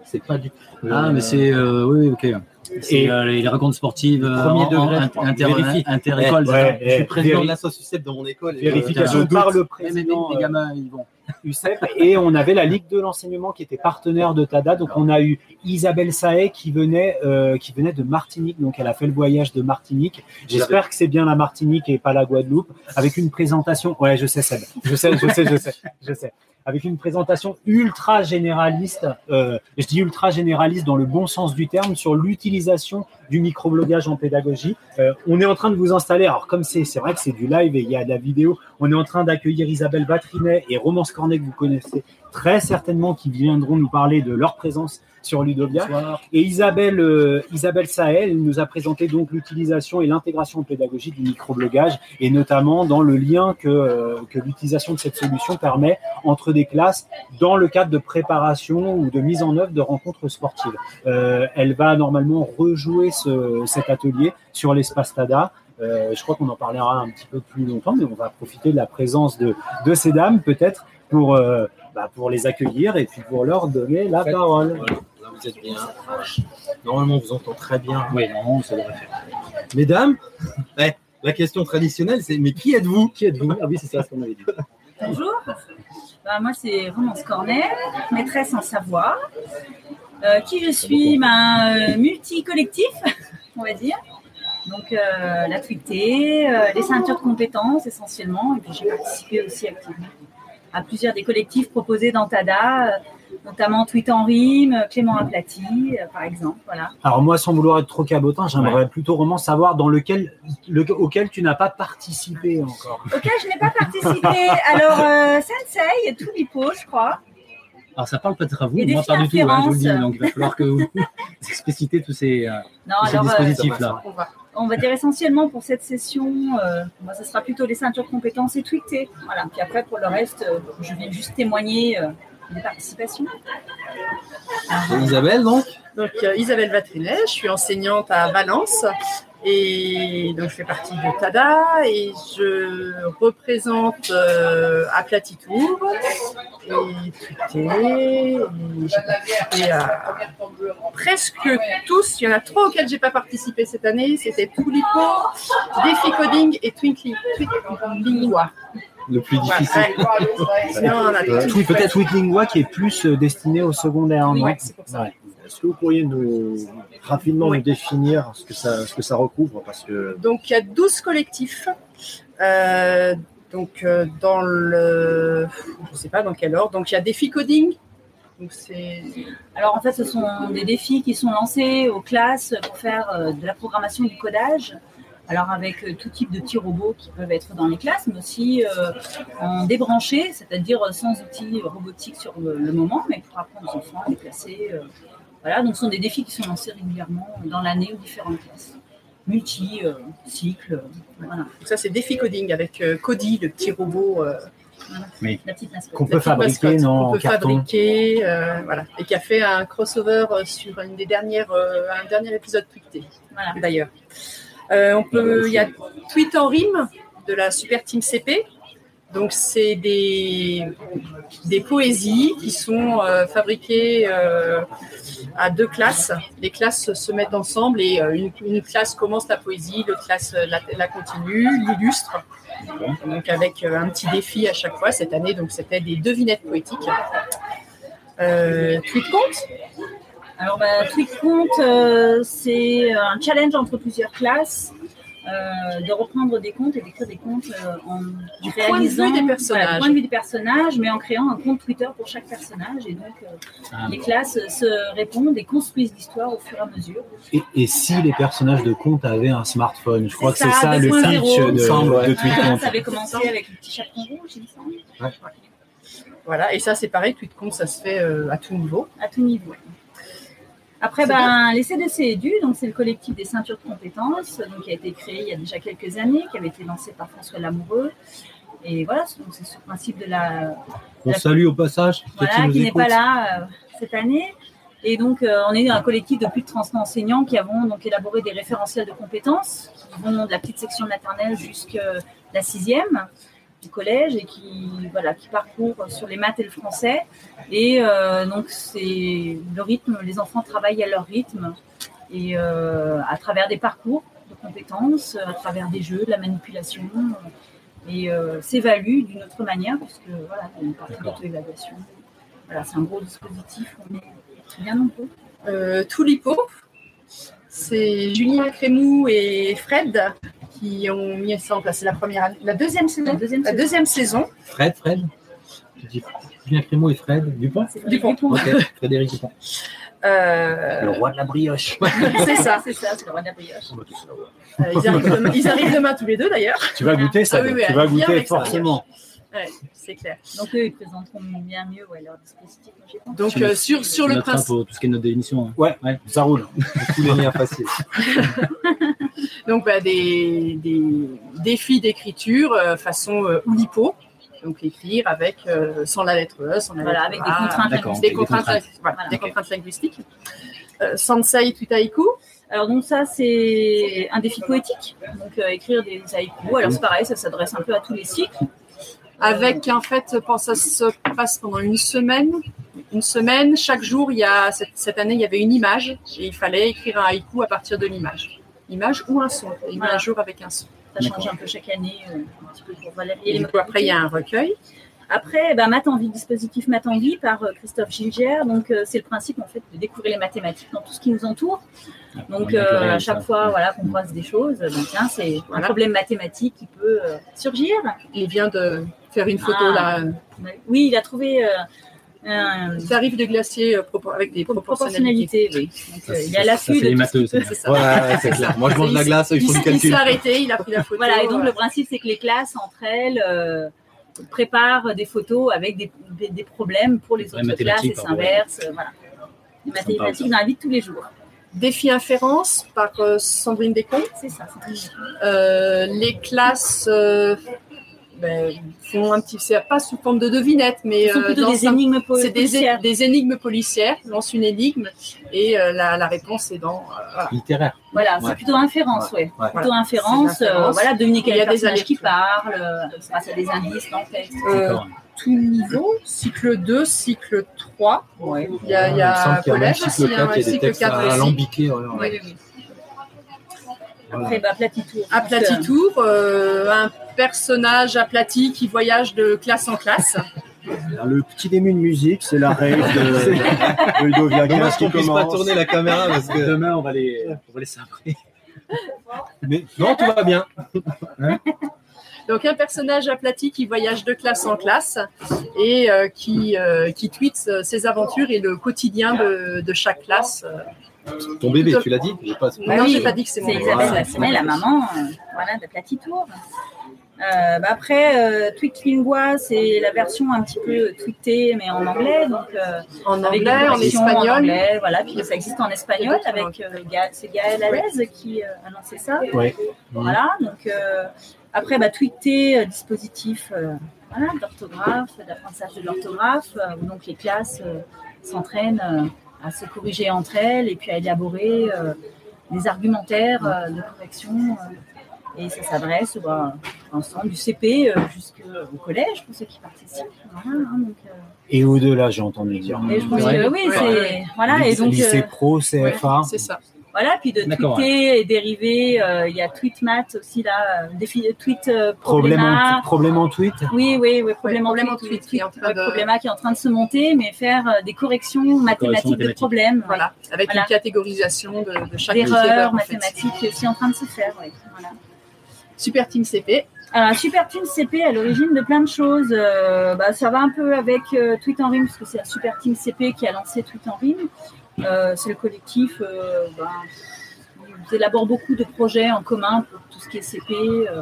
c'est pas du Ah, mais c'est. euh, oui, oui, ok. C'est Et- euh, les rencontres sportives euh, Premier degré, inter-école. Je suis président de l'association de mon école. et, euh, Vérification par le président les euh, gamins, ils vont. UCEP et on avait la Ligue de l'enseignement qui était partenaire de TADA. Donc on a eu Isabelle Saé qui venait, euh, qui venait de Martinique. Donc elle a fait le voyage de Martinique. J'espère que c'est bien la Martinique et pas la Guadeloupe. Avec une présentation. Ouais, je sais, Seb. Je sais, je sais, je sais, je sais. Avec une présentation ultra généraliste. euh, je dis ultra généraliste dans le bon sens du terme sur l'utilisation du microblogage en pédagogie. Euh, on est en train de vous installer. Alors comme c'est, vrai que c'est du live et il y a de la vidéo. On est en train d'accueillir Isabelle Batrinet et Romance Cornet que vous connaissez très certainement qui viendront nous parler de leur présence sur Ludovia. Et Isabelle, euh, Isabelle Sahel nous a présenté donc l'utilisation et l'intégration pédagogique du microblogage et notamment dans le lien que, euh, que l'utilisation de cette solution permet entre des classes dans le cadre de préparation ou de mise en œuvre de rencontres sportives. Euh, elle va normalement rejouer ce, cet atelier sur l'espace TADA. Euh, je crois qu'on en parlera un petit peu plus longtemps, mais on va profiter de la présence de, de ces dames peut-être pour, euh, bah, pour les accueillir et puis pour leur donner la parole. Voilà, vous êtes bien. Normalement, on vous entend très bien. Oui, non, ça devrait faire. Mesdames, eh, la question traditionnelle, c'est mais qui êtes-vous? Qui êtes-vous? Ah oui, c'est ça ce qu'on avait dit. Bonjour, Bah, moi c'est Romance Cornet, maîtresse en savoir. Euh, qui je suis ben, euh, Multi-collectif, on va dire. Donc euh, la euh, les ceintures de compétences essentiellement, et puis j'ai participé aussi activement à plusieurs des collectifs proposés dans TADA, euh, notamment Tweet en rime, Clément Aplati, euh, par exemple. Voilà. Alors moi, sans vouloir être trop cabotin, j'aimerais plutôt vraiment savoir dans lequel, le- auquel tu n'as pas participé encore. Auquel je n'ai pas participé. Alors, euh, Sensei, tout l'hippo, je crois. Alors ça parle peut-être à vous, Et des moi pas du tout, hein, je vous le dis. références. Donc il va falloir que vous explicitez tous ces, euh, Non, tous ces alors, euh, dispositifs-là. On va, on va dire essentiellement pour cette session, euh, moi, ce sera plutôt les ceintures compétences et tweeter. Voilà. Puis après, pour le reste, euh, je viens juste témoigner Et Isabelle, donc Donc, euh, Isabelle Vatrinet, je suis enseignante à Valence Et donc, je fais partie de TADA et je représente euh, à Platitour et. Et j'ai participé à presque tous. Il y en a trois auxquels j'ai pas participé cette année. C'était Tulipo, Défi Coding et Twinkly. Twinkly. Le plus difficile. fait. Peut-être Twinkling Wa qui est plus euh, destiné au secondaire. Oui. Ouais. Est-ce que vous pourriez nous rapidement Oui. nous définir ce que ça, ce que ça recouvre Parce que Donc, il y a 12 collectifs. Euh, donc, euh, dans le. Je ne sais pas dans quel ordre. Donc, il y a Défi Coding. Donc, c'est. Alors en fait, ce sont des défis qui sont lancés aux classes pour faire euh, de la programmation et du codage. Alors avec euh, tout type de petits robots qui peuvent être dans les classes, mais aussi euh, en débranché, c'est-à-dire euh, sans outils robotiques sur le, le moment, mais pour apprendre aux enfants à les placer. euh, voilà, donc ce sont des défis qui sont lancés régulièrement dans l'année aux différentes classes. Multi, euh, cycle, euh, voilà. Donc, ça, c'est Défi Coding avec euh, Cody, le petit robot. euh. Qu'on peut fabriquer mascotte non, qu'on en peut carton. fabriquer, euh, voilà, et qui a fait un crossover sur une des dernières, euh, un dernier épisode tweeté, Voilà. d'ailleurs. Euh, on peut, il y a Tweet en rime de la Super Team CP. Donc c'est des, des poésies qui sont euh, fabriquées euh, à deux classes. Les classes se mettent ensemble et euh, une, une classe commence la poésie, l'autre classe la, la continue, l'illustre. Donc avec un petit défi à chaque fois. Cette année, donc c'était des devinettes poétiques. Euh, tweet compte? Alors, bah, Tweet Compte, euh, c'est un challenge entre plusieurs classes euh, de reprendre des comptes et d'écrire des comptes euh, en Du point de réalisant vue des voilà, personnages. du point de vue des personnages, mais en créant un compte Twitter pour chaque personnage. Et donc, euh, Ah. les classes se répondent et construisent l'histoire au fur et à mesure. Et, et si les personnages de compte avaient un smartphone Je crois que c'est ça le 2.0. pitch de, Semble, ouais. de Tweet Voilà, ça avait commencé avec le petit chaperon rouge, il me semble, Voilà, et ça c'est pareil, tweet compte, ça se fait euh, à tout niveau. à tout niveau. Après, ben, les CDC Edu, donc c'est le collectif des ceintures de compétences, donc qui a été créé il y a déjà quelques années, qui avait été lancé par François Lamoureux. Et voilà, c'est ce principe de la, On salue au passage. voilà, qui n'est pas là euh, cette année. Et donc, euh, on est un collectif de plus de 300 enseignants qui avons donc élaboré des référentiels de compétences qui vont de la petite section maternelle jusqu'à la sixième du collège et qui voilà qui parcourent sur les maths et le français. Et euh, donc, c'est le rythme. Les enfants travaillent à leur rythme et euh, à travers des parcours de compétences, à travers des jeux, de la manipulation. Et euh, s'évaluent d'une autre manière, puisque voilà, il y a une partie d'auto-évaluation. Voilà, c'est un gros dispositif. On est bien nombreux. Euh, Toulipo, c'est Julien Crémou et Fred qui ont mis ça en place. C'est la première année, la deuxième saison. La deuxième La saison. deuxième saison. Fred, Fred Tu dis Julien Crémeau et Fred Dupont Dupont. Dupont. Frédéric Dupont. Euh, Le roi de la brioche. c'est ça. C'est ça, c'est le roi de la brioche. Euh, ils, arrivent demain, ils arrivent demain tous les deux d'ailleurs. Tu vas goûter ça. Ah oui, oui, tu vas goûter ça. Ouais, c'est clair. Donc eux, ils présenteront bien mieux ouais, leur dispositif. Donc euh, sur, sur le principe. pour tout ce qui est notre définition. hein. Ouais, ouais, ça roule. Tous les liens faciles. Donc, bah, des, des défis d'écriture euh, façon euh, Oulipo. Donc, écrire avec, euh, sans la lettre E, sans la Voilà, lettre avec des A, contraintes des linguistiques. contraintes, contraintes. voilà, Voilà. des contraintes linguistiques. Euh, Sansei Tutaiku. Alors donc ça, c'est un défi poétique. Donc euh, écrire des haïkus. Alors c'est pareil, ça s'adresse un peu à tous les cycles. Avec, en fait, quand ça se passe pendant une semaine. Une semaine, chaque jour, il y a, cette, cette année, il y avait une image et il fallait écrire un haïku à partir de l'image. Image ou un son. Et Voilà. un jour avec un son. Ça change un peu chaque année, euh, un petit peu pour Et du coup, après, il y a un recueil. Après, Math en vie, dispositif Math en vie par euh, Christophe Gilgère. Donc, euh, c'est le principe en fait de découvrir les mathématiques dans tout ce qui nous entoure. Donc, euh, à chaque fois, voilà, qu'on croise des choses, donc tiens, c'est un problème mathématique qui peut euh, surgir. Il vient de faire une photo Ah. là. Oui, il a trouvé euh, un- Ça arrive de glacier euh, avec des proportionnalités. proportionnalité. Oui. Donc, euh, il a ça, l'affût c'est de matheux, ça. C'est ça. Ouais, c'est clair. Moi, je mange de la glace, ils font du il, il s'est calcul. arrêté, il a pris la photo. Voilà, et donc euh, le principe, c'est que les classes, entre elles, préparent des photos avec des, des- des problèmes pour les autres classes et s'inversent. euh, voilà. Les mathématiques dans la vie de tous les jours. Défi inférence par euh, Sandrine Descomtes. C'est ça. c'est très bien. Euh, les classes euh, ben, font un petit, c'est pas sous forme de devinette, mais euh, des un- énigmes c'est des, des énigmes policières. Lance une énigme et euh, la, la réponse est dans. euh, voilà. Littéraire. Voilà, Ouais. c'est plutôt inférence, ouais. Ouais. Plutôt inférence, euh, voilà, deviner quel Il y a le des personnage qui parle, euh, grâce à des indices dans le texte. Euh, tout niveau, cycle 2, cycle 3. Ouais. Il y a, il y a y même collège cycle aussi, hein, 4, il y a des cycle textes 4 aussi. alambiqués. Après, bah, Platitour. je pense Aplati que- tour, euh, un personnage aplati qui voyage de classe en classe. Le petit début de musique, c'est la règle de, Dommage 15 qui puisse pas commence. tourner la caméra parce que. Demain, on va les, on va les sabrer. Mais non, tout va bien. Donc un personnage aplati qui voyage de classe en classe et euh, qui, euh, qui tweet euh, ses aventures et le quotidien de, de chaque classe. Ton bébé, tu l'as dit pas- non, oui, j'ai pas dit que c'est mon C'est bébé. Lassemet, la maman euh, voilà, de Platitour. Euh, bah après, euh, Tweetlingua, c'est la version un petit peu tweetée, mais en anglais. Donc, euh, En avec anglais, en espagnol. En anglais, voilà, puis ça existe en espagnol avec euh, c'est Gaël Alez qui euh, a lancé ça. Ouais. Voilà, donc euh, après, bah, tweeter, euh, dispositif euh, voilà, d'orthographe, d'apprentissage de l'orthographe, euh, où donc les classes euh, s'entraînent euh, à se corriger entre elles et puis à élaborer euh, des argumentaires euh, de correction. Euh, et ça s'adresse bah, ensemble du CP euh, jusqu'au collège pour ceux qui participent. Voilà, hein, donc, euh, Et au-delà, j'ai entendu dire. et je pense Ouais. que oui, Ouais. c'est voilà et donc lycée euh, pro, Ouais, CFA. c'est ça. voilà puis de tweeter et dériver. euh, Il y a Tweetmat aussi là, euh, tweet euh, Problème en, problème en tweet? Oui, oui, oui, problème en problème en tweet, tweet, oui, qui est en train ouais, de- Probléma qui est en train de se monter, mais faire euh, des corrections mathématiques de problèmes, Voilà, avec Voilà. une catégorisation de, de chaque d'erreurs erreur, en fait. mathématiques qui est aussi en train de se faire. oui, Voilà. Super Team CP. Alors, Super Team CP à l'origine de plein de choses. Euh, bah, ça va un peu avec euh, Tweet en rime, parce que c'est la Super Team CP qui a lancé Tweet en rime. Euh, c'est le collectif. Euh, bah, ils élaborent beaucoup de projets en commun pour tout ce qui est CP. euh,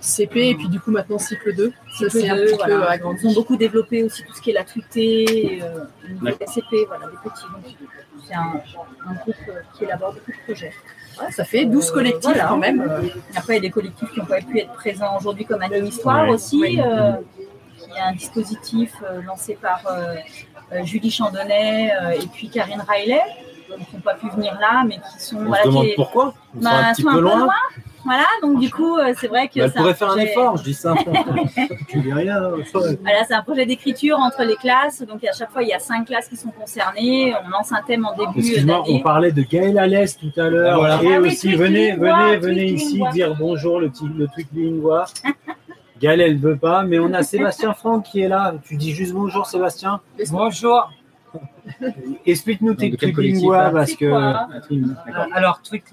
CP et puis du coup maintenant cycle 2. Ça cycle c'est un deux, petit voilà. peu agrandi. Ils ont beaucoup développé aussi tout ce qui est la tweetée, euh, CP, voilà, des petits. C'est un, un groupe qui élabore beaucoup de projets. Ouais, ça fait 12 Euh, collectifs voilà. quand même. Après, il y a des collectifs qui n'ont pas pu être présents aujourd'hui, comme Anime Histoire Ouais. aussi. Oui. euh, il y a un dispositif euh, lancé par euh, euh, Julie Chandonnet euh, et puis Karine Riley, qui n'ont pas pu venir là, mais qui sont. On voilà, se demande qui est- pourquoi. Ils sont bah, un petit sont peu loin. Voilà, donc du coup, euh, c'est vrai que. Bah, elle un pourrait faire un effort, je dis ça. Tu dis rien. Voilà, c'est un projet d'écriture entre les classes. Donc à chaque fois, il y a cinq classes qui sont concernées. On lance un thème en début Excuse-moi, on parlait de Gaël Alès tout à l'heure. Voilà. Et Ah aussi, venez, lingua, venez, venez ici lingua. dire bonjour, le, petit, le tweet lingua. Gaël, elle ne veut pas, mais on a Sébastien Franck qui est là. Tu dis juste bonjour, Sébastien. Bonjour. Explique-nous tes tweets lingua parce que? Alors, Tweet.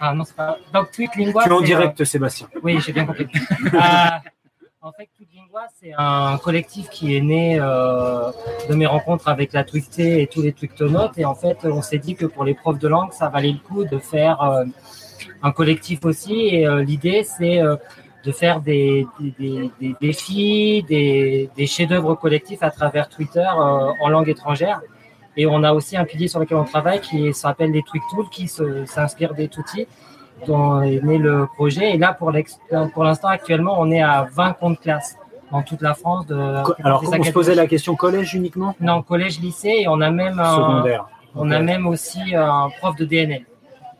Ah, non, c'est pas... Donc, Tweetlingua. tu es en direct, Sébastien. euh, Oui, j'ai bien compris. Euh, en fait, Tweetlingua, c'est un collectif qui est né euh, de mes rencontres avec la Twitté et tous les Twictonautes. Et en fait, on s'est dit que pour les profs de langue, ça valait le coup de faire euh, un collectif aussi. Et euh, l'idée, c'est de faire des, des, des- des défis, des, des chefs-d'œuvre collectifs à travers Twitter en langue étrangère. Et on a aussi un pilier sur lequel on travaille qui s'appelle les Tweak Tools, qui s'inspire des Tutti, dont est né le projet. Et là, pour l'instant, actuellement, on est à 20 comptes classes dans toute la France. De, Alors, on se posait la question collège uniquement? Non, collège, lycée, et on a même un, Secondaire. on a même aussi un prof de DNL.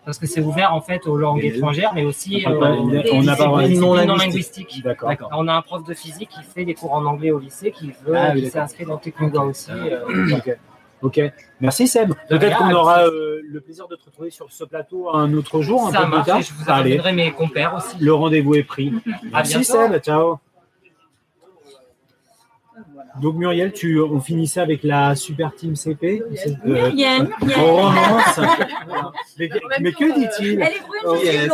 Parce que c'est ouvert en fait aux langues DNL. étrangères, mais aussi On euh, pas- disciplines non linguistiques. D'accord. On a un prof de physique qui fait des cours en anglais au lycée, qui veut, Ah oui, qui s'est inscrit dans Technogua aussi. euh. Ok. Merci Seb. Peut-être qu'on aura euh, le plaisir de te retrouver sur ce plateau un autre jour, un ça peu plus tard. je vous amènerai mes compères aussi. le rendez-vous est pris. Merci. Seb, ciao. Donc Muriel, tu, on finissait avec la super team CP. Euh, Muriel, Muriel. on romance. mais, mais que dit-il Elle est brune, Oh, yes.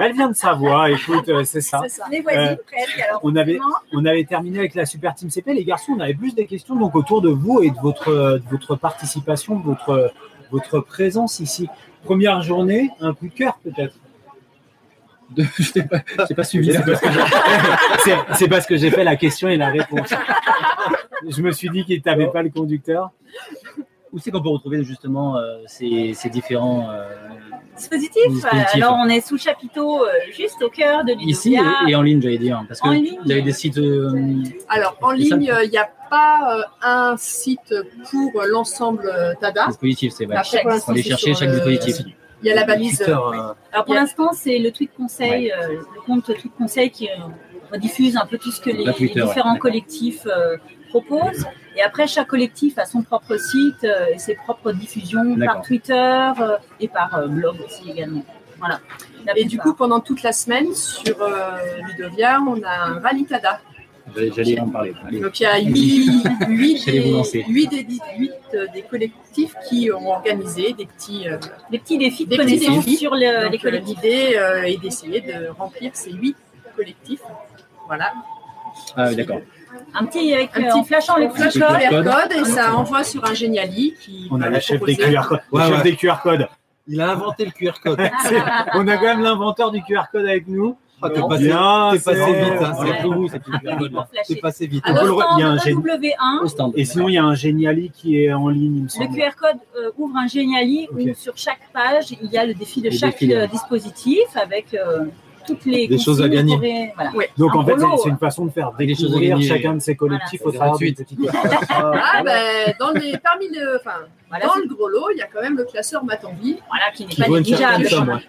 Elle vient de Savoie, écoute, euh, c'est ça. On est voisines Euh, presque. Alors, On avait, on avait terminé avec la super team CP. Les garçons, on avait plus des questions donc autour de vous et de votre, de votre participation, de votre, votre présence ici. Première journée, un coup de cœur peut-être? De- Je n'ai pas, pas suivi. C'est parce que j'ai- fait la question et la réponse. Je me suis dit qu'il t'avait pas le conducteur. Où c'est qu'on peut retrouver justement euh, ces, ces différents euh, Dispositif. Dispositif. Alors, on est sous chapiteau, euh, juste au cœur de Ici Ludovia. et, et en ligne, j'allais dire. Parce que En ligne. vous avez des sites. euh, Alors, en ligne, il n'y a pas euh, un site pour l'ensemble euh, TADA. dispositifs, c'est vrai. Pour aller c'est chercher sur chaque dispositif. Il y a la balise. Twitter, euh, euh, Alors, pour l'instant, c'est le tweet conseil, euh, le compte tweet conseil qui euh, rediffuse un peu tout ce que les, Twitter, différents collectifs euh, proposent. Et après, chaque collectif a son propre site euh, et ses propres diffusions par. Twitter euh, et par euh, blog aussi également. Voilà. Et du coup, pendant toute la semaine, sur euh, Ludovia, on a un rallye TADA. J'allais- en parler. Allez. Donc il y a huit, huit J'allais vous des, lancer. huit des, huit, euh, des collectifs qui ont organisé des petits, euh, des petits défis de connaissance sur le- Donc, les euh, collectifs. L'idée euh, est d'essayer de remplir ces huit collectifs. Voilà. Ah oui, d'accord. Un petit avec Un euh, petit en le flash code. QR code. code et ça envoie sur un Geniali qui on a le chef des QR codes. Le Ouais, chef ouais. des QR codes. Il a inventé le QR code. On a quand même l'inventeur du QR code avec nous. Ah, t'es passé, Bien, t'es passé c'est- vite. Hein, c'est tout. c'est- T'es passé vite. Il y a un stand gén- W1, Au stand. Et sinon, il y a un Geniali qui est en ligne, il me Le. QR code euh, ouvre un Geniali où Ok. sur chaque page, il y a le défi de Les chaque défis, euh, dispositif avec euh, toutes les Des choses à gagner. voilà. Donc Un en fait, c'est- c'est une façon de faire Des choses à découvrir gagner. chacun de ces collectifs au travers d'une petite Ah, ben, dans les, parmi le, enfin, Voilà, dans c'est- le gros lot, il y a quand même le classeur Matonville. voilà, qui n'est Qui pas négligeable.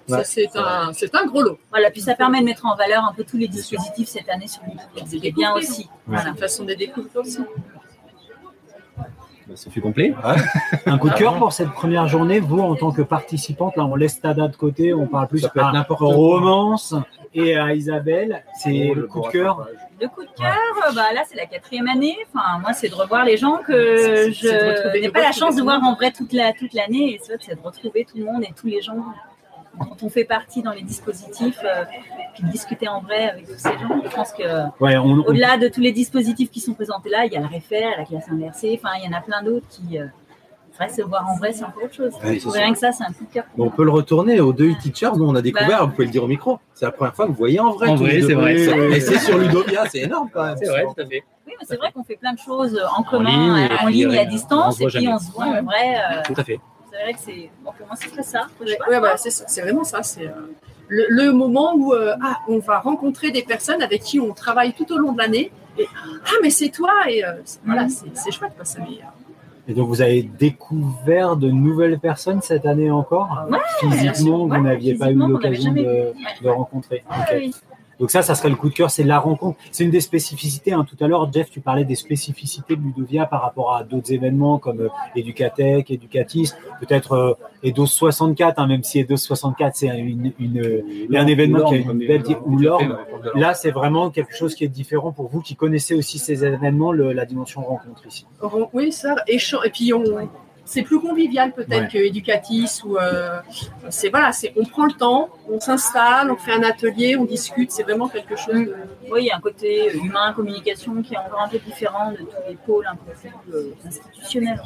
Voilà. c'est un, c'est un gros lot. Voilà, puis ça permet de mettre en valeur un peu tous les dispositifs cette année sur Wikipédia, ce qui est bien aussi. C'est Voilà. façon de découvrir aussi. Bah, Ça fait complet. Un coup de cœur pour cette première journée. Vous, en tant que participante, là, on laisse Tada de côté, on parle plus Ça peut être à n'importe quoi. romance et à Isabelle. C'est le coup de cœur. Le coup de cœur, euh, bah, là, c'est la quatrième année. Enfin, moi, c'est de revoir les gens que C'est- je n'ai pas la chance de voir en vrai toute la toute l'année. Et ça, c'est de retrouver tout le monde et tous les gens dont on fait partie dans les dispositifs, euh, puis de discuter en vrai avec tous ces gens. Je pense que Ouais, on, on- au-delà de tous les dispositifs qui sont présentés là, il y a le réfère, la classe inversée. Enfin, il y en a plein d'autres qui. Euh, vrai, se voir en vrai, c'est encore autre chose. Ouais, c'est Rien que ça, c'est un coup de cœur. on peut le retourner aux deux e-teachers dont on a découvert, vous pouvez le dire au micro. C'est la première fois que vous voyez en vrai. En vrai, c'est vrai. Et c'est sur Ludovia, c'est énorme quand même. C'est vrai, tout à fait. Oui, mais c'est vrai qu'on fait plein de choses en commun, ligne et en puis, ligne et euh, à distance, et puis jamais. on se voit en vrai. euh, Tout à fait. C'est vrai que c'est. Bon, pour moi, c'est très ça. Ouais, c'est ça, c'est vraiment ça. C'est euh, le, le moment où euh, ah, on va rencontrer des personnes avec qui on travaille tout au long de l'année. Et ah, mais c'est toi Et euh, c'est- voilà, Mhm. c'est chouette. Quoi, ça, mais, euh, Et donc, vous avez découvert de nouvelles personnes cette année encore? Ouais, Physiquement, ouais, vous n'aviez pas eu l'occasion jamais de, de rencontrer. Oui. Donc ça, ça serait le coup de cœur, c'est la rencontre. C'est une des spécificités. hein. Tout à l'heure, Jeff, tu parlais des spécificités de Ludovia par rapport à d'autres événements comme euh, Educatec, Educatis, peut-être euh, Edos 64, hein, même si Edos 64, c'est une, une, euh, un événement qui a une belle... ou. Là, c'est vraiment quelque chose qui est différent pour vous qui connaissez aussi ces événements, le- la dimension rencontre ici. oui, ça. Et puis on. C'est plus convivial peut-être Ouais. que ou euh, c'est voilà, c'est on prend le temps, on s'installe, on fait un atelier, on discute, c'est vraiment quelque chose. de- Oui, il y a un côté humain, communication qui est encore un peu différent de tous les pôles un peu plus euh, institutionnels.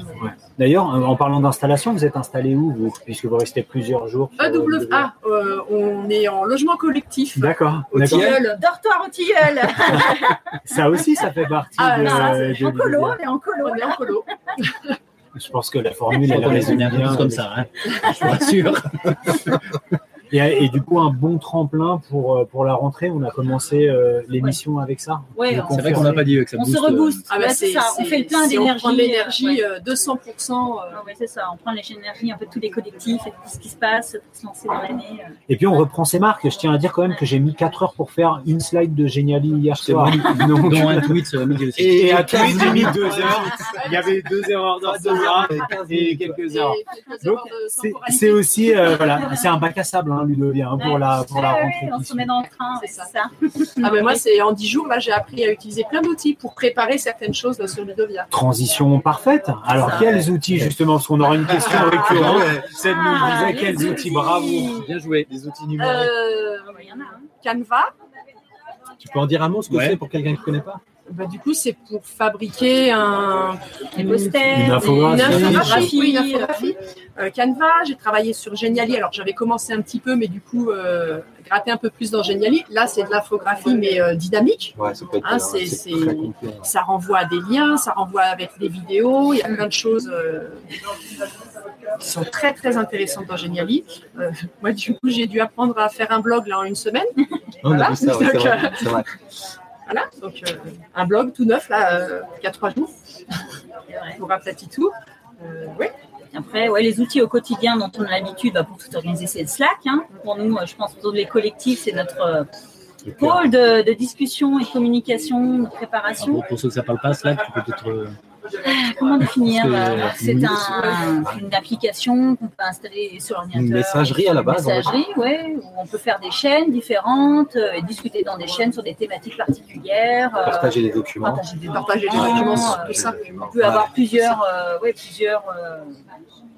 D'ailleurs, euh, en parlant d'installation, vous êtes installé où, vous, puisque vous restez plusieurs jours euh, EWA, euh, on est en logement collectif. D'accord. Au. Tilleul. Dortoir au tilleul Ça aussi, ça fait partie Ah, de, ça, de En colo, on est en colo. On est en colo. Je pense que la formule, elle résume bien. comme ça, hein. je vous rassure. Et, et du coup, un bon tremplin pour, euh, pour la rentrée. On a commencé euh, l'émission avec ça. Ouais, C'est vrai qu'on n'a pas dit que ça On booste. se rebooste. Ah bah, c'est ça. On fait le plein d'énergie. On l'énergie euh, euh, 200%. euh, Ah ouais, c'est ça. On prend l'énergie un peu de tous les collectifs et tout ce qui se passe pour se lancer dans l'année. euh. Et puis, on reprend ses marques. Je tiens à dire quand même que j'ai mis 4 heures pour faire une slide de Geniali hier C'est soir. Donc, Dont un tweet aussi. et à tweet, j'ai mis 2 heures. Il y avait 2 erreurs d'orthographe et quelques heures. et quelques Donc, heures de C'est aussi, voilà, c'est un bac à sable, hein, Ludovia, hein, pour la, pour la rentrée. on se met dans le train. C'est ça. Ah ben moi, c'est en 10 jours, là, j'ai appris à utiliser plein d'outils pour préparer certaines choses là, sur Ludovia. Transition parfaite. Alors, Ça. quels outils, justement, parce qu'on aura une question récurrente. Ouais. Celle nous Ah, disait les quels outils, bravo. Bien joué. Des outils numériques. Euh, Ah Il y en a. hein. Canva, Tu peux en dire un mot ce que Ouais. c'est pour quelqu'un qui ne connaît pas? Bah, du coup, c'est pour fabriquer un, Des posters, Une infographie. une infographie, oui, une infographie. Euh, Canva, j'ai travaillé sur Geniali. Alors, j'avais commencé un petit peu, mais du coup, euh, gratter un peu plus dans Geniali. Là, c'est de l'infographie, mais euh, dynamique. Ouais, ça peut être renvoie à des liens, ça renvoie avec des vidéos. Il y a plein de choses euh, qui sont très, très intéressantes dans Geniali. Euh, moi, du coup, j'ai dû apprendre à faire un blog là en une semaine. On a Voilà. vu ça, ouais, c'est Donc, vrai. Voilà, donc euh, un blog tout neuf là, euh, qui a trois jours pour Aptatitou. Euh, ouais. Après, ouais, les outils au quotidien dont on a l'habitude bah, pour tout organiser, c'est le Slack. hein. Pour nous, euh, je pense que les collectifs, c'est notre euh, pôle de, de discussion et de communication, de préparation. gros, pour ceux que ça parle pas, Slack, tu peux peut-être. Comment définir euh, C'est une- un- une application qu'on peut installer sur l'ordinateur. Une messagerie à la base, Une messagerie, ouais, où on peut faire des chaînes différentes euh, et discuter dans des chaînes sur des thématiques particulières. euh, Partager les documents. partager des Partager documents, tout ça. On peut avoir plusieurs, euh, ouais, plusieurs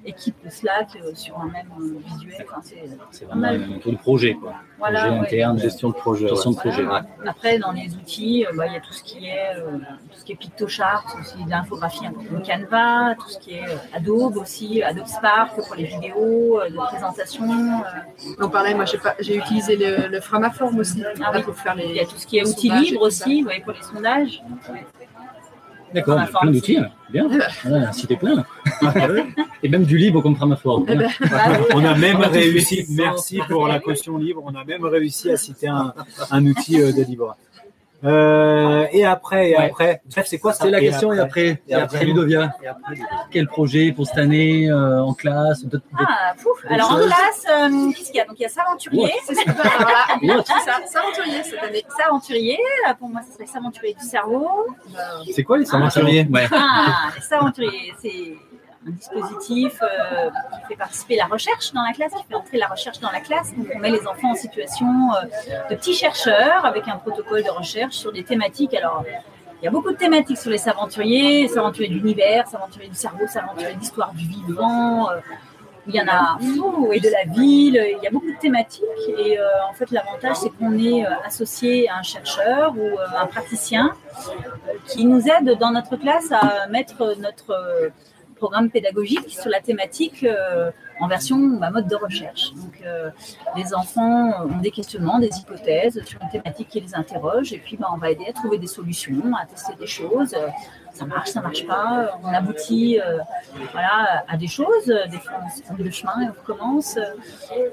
euh, équipes de Slack euh, sur un même euh, visuel. Enfin, c'est- C'est vraiment un tour de projet, quoi. voilà, projet ouais. interne, Gestion de projet. gestion ouais. de projet. Voilà. Après, dans les outils, euh, bah, il y a tout ce qui est, euh, tout ce qui est PictoChart, aussi de l'infographie un peu comme Canva, tout ce qui est euh, Adobe aussi, Adobe Spark pour les vidéos, euh, de présentation. euh, Donc pareil, moi j'ai pas- j'ai utilisé le, le Framaform aussi Ah là, oui. pour faire les. il y a tout ce qui est outils libres aussi, ouais, pour les sondages. D'accord, plein d'outils. hein. Bien. Voilà, cité plein. Et même du libre comme Framaform. Eh ben, Ah. On a même On a tout réussi, merci pour la caution libre, on a même réussi à citer un, un outil euh, de libre. Euh, et après, et Ouais. après, Jeff, c'est quoi ça C'est la question, et après, et après Ludovia, Et après, quel projet pour cette année euh, en classe Ah, pouf. Alors en classe, euh, qu'est-ce qu'il y a? Donc il y a S'aventurier. c'est ça. Voilà. What C'est ça, c'est aventurier cette année. S'aventurier, pour moi, ce serait S'aventurier du cerveau. C'est quoi les aventuriers Ouais. Ah, les S'aventurier, c'est un dispositif euh, qui fait participer la recherche dans la classe, qui fait entrer la recherche dans la classe. Donc on met les enfants en situation euh, de petits chercheurs avec un protocole de recherche sur des thématiques. Alors, il y a beaucoup de thématiques sur les S'aventuriers, S'aventurier de l'univers, S'aventurier du cerveau, S'aventurier de l'histoire du vivant. euh, il y en a fou, et de la ville, il y a beaucoup de thématiques et en fait l'avantage c'est qu'on est associé à un chercheur ou un praticien qui nous aide dans notre classe à mettre notre programme pédagogique sur la thématique euh, en version bah, mode de recherche. Donc euh, les enfants ont des questionnements, des hypothèses sur une thématique qui les interroge et puis bah, on va aider à trouver des solutions, à tester des choses. Euh, Ça marche, ça marche pas. On aboutit euh, voilà, à des choses. Des fois on se trompe de chemin et on recommence.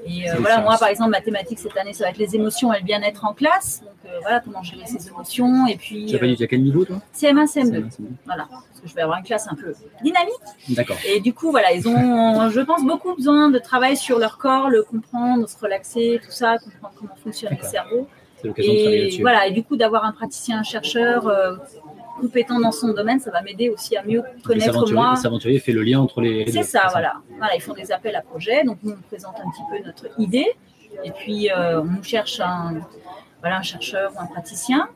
Et euh, voilà, moi par exemple ma thématique cette année ça va être les émotions et le bien-être en classe. Donc euh, voilà comment gérer ses émotions et puis Tu as pas dit, tu as quel niveau toi? Euh, CM1, CM2. C'est- Voilà, parce que je vais avoir une classe un peu dynamique. D'accord. Et du coup, voilà, ils ont, je pense, beaucoup besoin de travail sur leur corps, le comprendre, se relaxer, tout ça, comprendre comment fonctionne le cerveau. C'est l'occasion de travailler Et là-dessus. voilà, et du coup, d'avoir un praticien, un chercheur euh, compétent dans son domaine, ça va m'aider aussi à mieux les connaître aventuriers- moi. les aventuriers fait le lien entre les. les C'est ça, voilà. Voilà, ils font des appels à projets. Donc, nous, on présente un petit peu notre idée. Et puis, euh, on nous cherche un, voilà, un chercheur ou un praticien.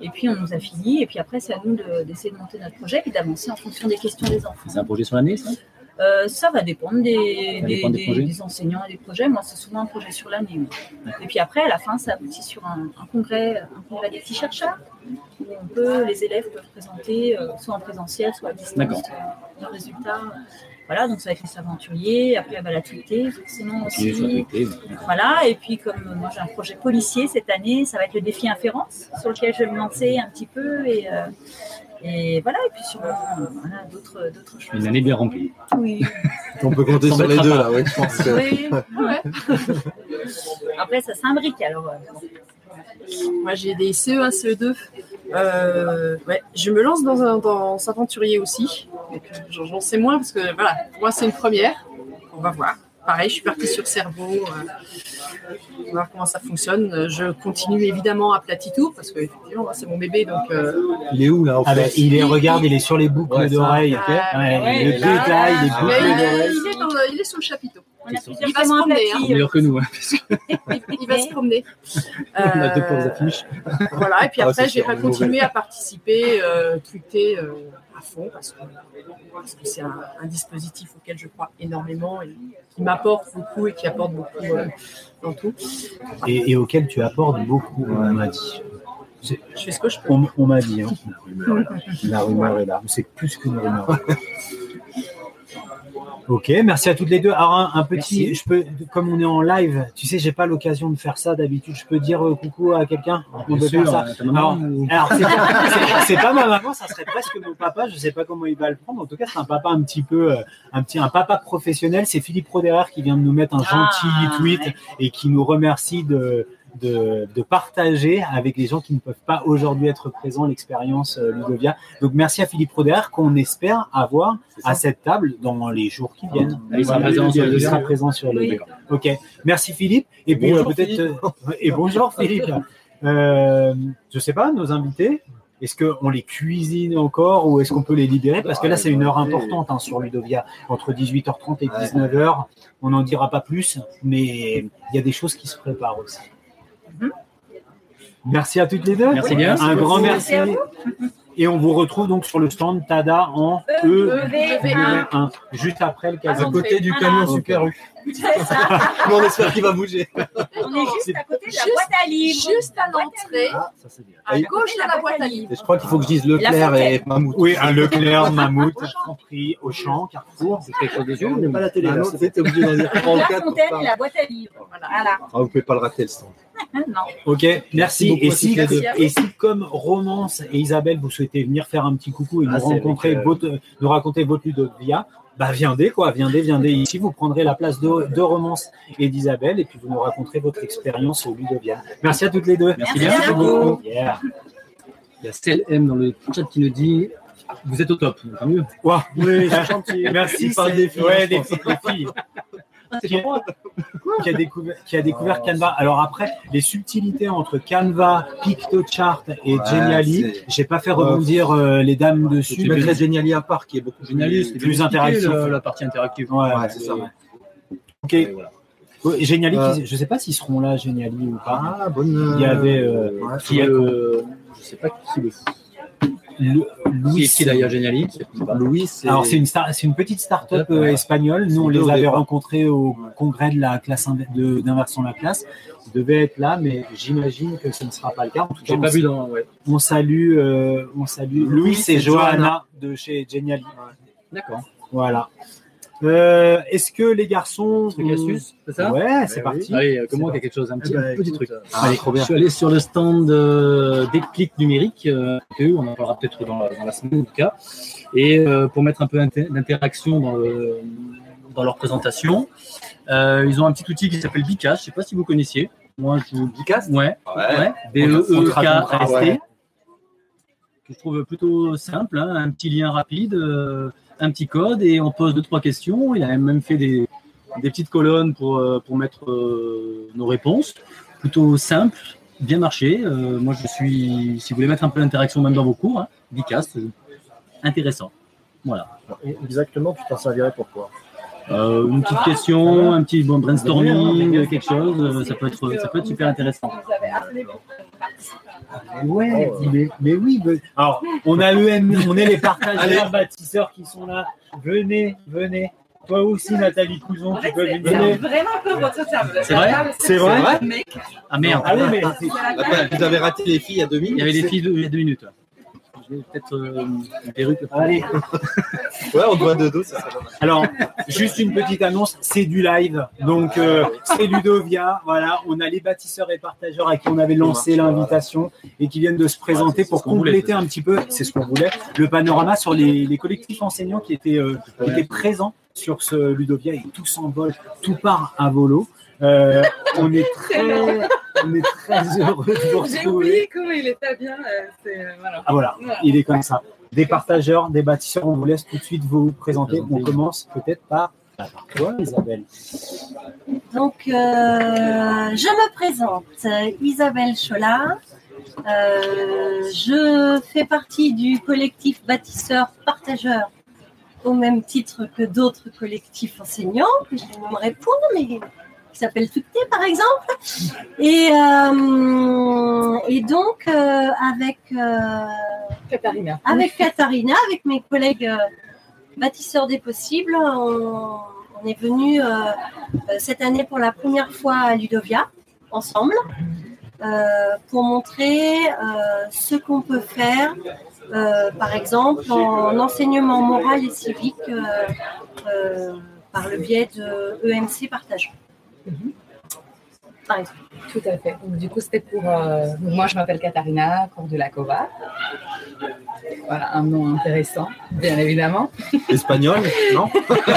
Et puis, on nous affilie. Et puis après, c'est à nous de- d'essayer de, monter notre projet et d'avancer en fonction des questions des enfants. C'est un projet sur l'année, ça? Euh, ça va dépendre des, Ça des, dépend des des- projets. des enseignants et des projets. Moi, c'est souvent un projet sur l'année. Et puis après, à la fin, ça aboutit sur un, un congrès, un congrès des petits chercheurs, où on peut, les élèves peuvent présenter, euh, soit en présentiel, soit à distance, euh, leurs résultats. Voilà, donc ça va être les aventuriers. Après, elle va la tweeter, forcément aussi. Twitter. Voilà, et puis comme moi j'ai un projet policier cette année, ça va être le défi inférence, sur lequel je vais me lancer un petit peu. Et, euh, et voilà, et puis sûrement euh, voilà, d'autres d'autres choses. Une année bien remplie. Oui. On peut compter sur les deux là, ouais, je pense. que- Oui, ouais. Après, ça s'imbrique alors. euh, Moi, j'ai des E CE1, CE2. Euh, ouais, je me lance dans un dans s'aventurier aussi. Donc, j'en sais moins parce que voilà, pour moi c'est une première. On va voir. Pareil, je suis partie sur cerveau. euh, on va voir comment ça fonctionne. Euh, Je continue évidemment à Platitour parce que effectivement, moi, c'est mon bébé donc. euh, Il est où là en Ah fait il est, regarde, il est sur les boucles Ouais, d'oreilles. Ah, Ouais, ouais, le là, détail, les boucles mais il, est, d'oreilles. il est dans- il est sous le chapiteau. Sont- plusieurs Il va se promener, meilleur que nous. Hein, que Il, va se promener. on a deux Euh, pauvres affiches. Voilà, et puis Ah, après, pas une continuer à participer, euh, tweeter euh, fond, parce que c'est un, un dispositif auquel je crois énormément et qui m'apporte beaucoup et qui apporte beaucoup euh, dans tout. Et, et auquel tu apportes beaucoup, on m'a dit. Je fais ce que je peux. On, on m'a dit, hein, la rumeur est là. Là. C'est plus qu'une rumeur. Ok, merci à toutes les deux. Alors un, un petit, Merci. je peux, comme on est en live, tu sais, j'ai pas l'occasion de faire ça d'habitude. Je peux dire euh, coucou à quelqu'un? On peut faire ça. ta maman Alors, ou- alors, c'est pas, pas ma maman, ça serait presque mon papa. Je sais pas comment il va le prendre. En tout cas, c'est un papa un petit peu, euh, un petit, un papa professionnel. C'est Philippe Roderer qui vient de nous mettre un gentil Ah, tweet ouais. et qui nous remercie de, de, de partager avec les gens qui ne peuvent pas aujourd'hui être présents l'expérience euh, Ludovia. Donc merci à Philippe Roderer qu'on espère avoir à cette table dans les jours qui viennent. Ah, il sera présent sur il le- sera présent sur le. Oui. Ok, merci Philippe. Et Bonjour, peut-être euh, et bonjour Philippe. Euh, je sais pas, nos invités. Est-ce qu'on les cuisine encore ou est-ce qu'on peut les libérer? Parce que là, c'est une heure importante hein, sur Ludovia. Entre 18h30 et 19h, on n'en dira pas plus, mais il y a des choses qui se préparent aussi. Merci à toutes les deux. Merci bien. Un grand Merci merci. à Et on vous retrouve donc sur le stand Tada en E. EV1. 1 juste après le À casino. l'entrée. Côté du camion Super U. Mais on espère qu'il va bouger. On est juste à côté de la boîte à livres. Juste à l'entrée, Ah, ça c'est bien. à gauche de la boîte à livres. Et je crois qu'il faut que je dise Leclerc et. Mammouth. Oui, un Leclerc, Mammouth, Franprix, Auchan, Carrefour. C'est quelque chose de sûr On n'est pas à la télé. Ah non, obligé d'en dire La 34 pour fontaine pas- et la boîte à livres. Voilà. Ah, vous pouvez pas le rater le stand. Non. Ok, merci. beaucoup Et si, et si, comme Romance et Isabelle, vous souhaitez venir faire un petit coucou et nous Ah, c'est rencontrer, euh, votre, nous raconter votre Ludovia, bah viendez quoi, viendez, viendez ici. Vous prendrez la place de, de Romance et d'Isabelle et puis vous nous raconterez votre expérience au Ludovia. Merci à toutes les deux. Merci Merci bien. à vous. Yeah. Il y a CLM dans le chat qui nous dit Vous êtes au top. Tant mieux. Oui, c'est gentil. Merci. C'est- des filles, Ouais, des filles. Qui a, qui a découvert, qui a découvert Canva. Alors après, les subtilités entre Canva, PictoChart et Ouais, Geniali, j'ai pas fait rebondir euh, les dames dessus. Tu mettrais Geniali à part qui est beaucoup plus Génialiste, plus interactif. le- La partie interactive. Ouais, Ouais, c'est ça. ouais. Ok. Voilà. Ouais, Geniali, Euh. je sais pas s'ils seront là, Geniali ou pas. Ah, bonne. Il y avait, euh, ouais, Qui. Je sais pas qui le. Le- Qui est qui d'ailleurs pas. Louis, c'est. Alors c'est une star- c'est une petite start-up euh, Ouais. espagnole. Nous on C'est les au avait départ. rencontrés au congrès de la classe d'inversion de la classe. Ils devaient être là, mais j'imagine que ce ne sera pas le cas. En tout cas, J'ai on, pas vu dans. Ouais. on salue, euh, on salue Louis et et Johanna Johanna. de chez Geniali. D'accord. Voilà. Euh, Est-ce que les garçons, Truc astuce, c'est ça? Ouais, c'est Ouais, parti. Allez, euh, comment C'est il y a quelque chose, un petit, Eh ben, petit écoute, truc. euh, Ah, Allez, trop bien. Je suis allé sur le stand euh, Déclic numérique, euh, que on en parlera peut-être dans, la- dans la semaine en tout cas, et euh, pour mettre un peu inter- d'interaction dans, le- dans leur présentation. Euh, ils ont un petit outil qui s'appelle Bicast, je sais pas si vous connaissiez. Moi, je Bicast Ouais, Ouais. ouais. B-E-E-K-S-T. Ouais. Que je trouve plutôt simple, hein, un petit lien rapide, euh, un petit code et on pose deux trois questions. Il a même fait des, petites colonnes pour, euh, mettre euh, nos réponses. Plutôt simple, bien marché. Euh, moi, je suis, si vous voulez mettre un peu d'interaction même dans vos cours, hein, intéressant. Voilà. Exactement, tu t'en servirais pourquoi Euh, une petite question, un petit bon, brainstorming, quelque chose, euh, ça peut être, ça peut être super intéressant. Ouais, mais, mais oui. mais- Alors, on a EM, on est les partageurs, bâtisseurs qui sont là. Venez, venez. Toi aussi, Nathalie Couson, tu peux venir. vraiment pas votre table. C'est vrai? C'est vrai Ah merde, Ah oui, mais c'est- Attends, vous avez raté les filles à demi. il y avait les filles il y a deux minutes. Vais peut-être euh, une perruque. Allez. Ouais, on doit de dos, ça serait. Alors, juste une petite annonce, c'est du live. Donc, euh, c'est Ludovia. Voilà, on a les bâtisseurs et partageurs à qui on avait lancé l'invitation et qui viennent de se présenter pour voulait, compléter un petit peu, c'est ce qu'on voulait, le panorama sur les, les collectifs enseignants qui étaient, euh, qui étaient présents sur ce Ludovia et tout s'envole, tout part à volo. Euh, on est très, on est très heureux de vous J'ai retrouver. oublié comment il était bien. euh, euh, voilà. Ah voilà, Voilà. il est comme ça. Des partageurs, des bâtisseurs, on vous laisse tout de suite vous présenter. On commence peut-être par, toi, Isabelle. Donc, euh, je me présente, Isabelle Chola. Euh, je fais partie du collectif bâtisseurs partageurs au même titre que d'autres collectifs enseignants, que je ne nommerai pas, mais qui s'appelle Tucté par exemple. Et, euh, et donc, euh, avec, euh, Katharina. avec Katharina, avec mes collègues bâtisseurs des possibles, on, on est venu cette année pour la première fois à Ludovia, ensemble. pour montrer ce qu'on peut faire, par exemple en enseignement moral et civique euh, par le biais de EMC Partage. Exemple. Tout à fait. Donc, du coup, c'était pour. euh, moi, je m'appelle Katharina Cordulakova. Voilà, un nom intéressant, bien évidemment. Espagnol, non Après,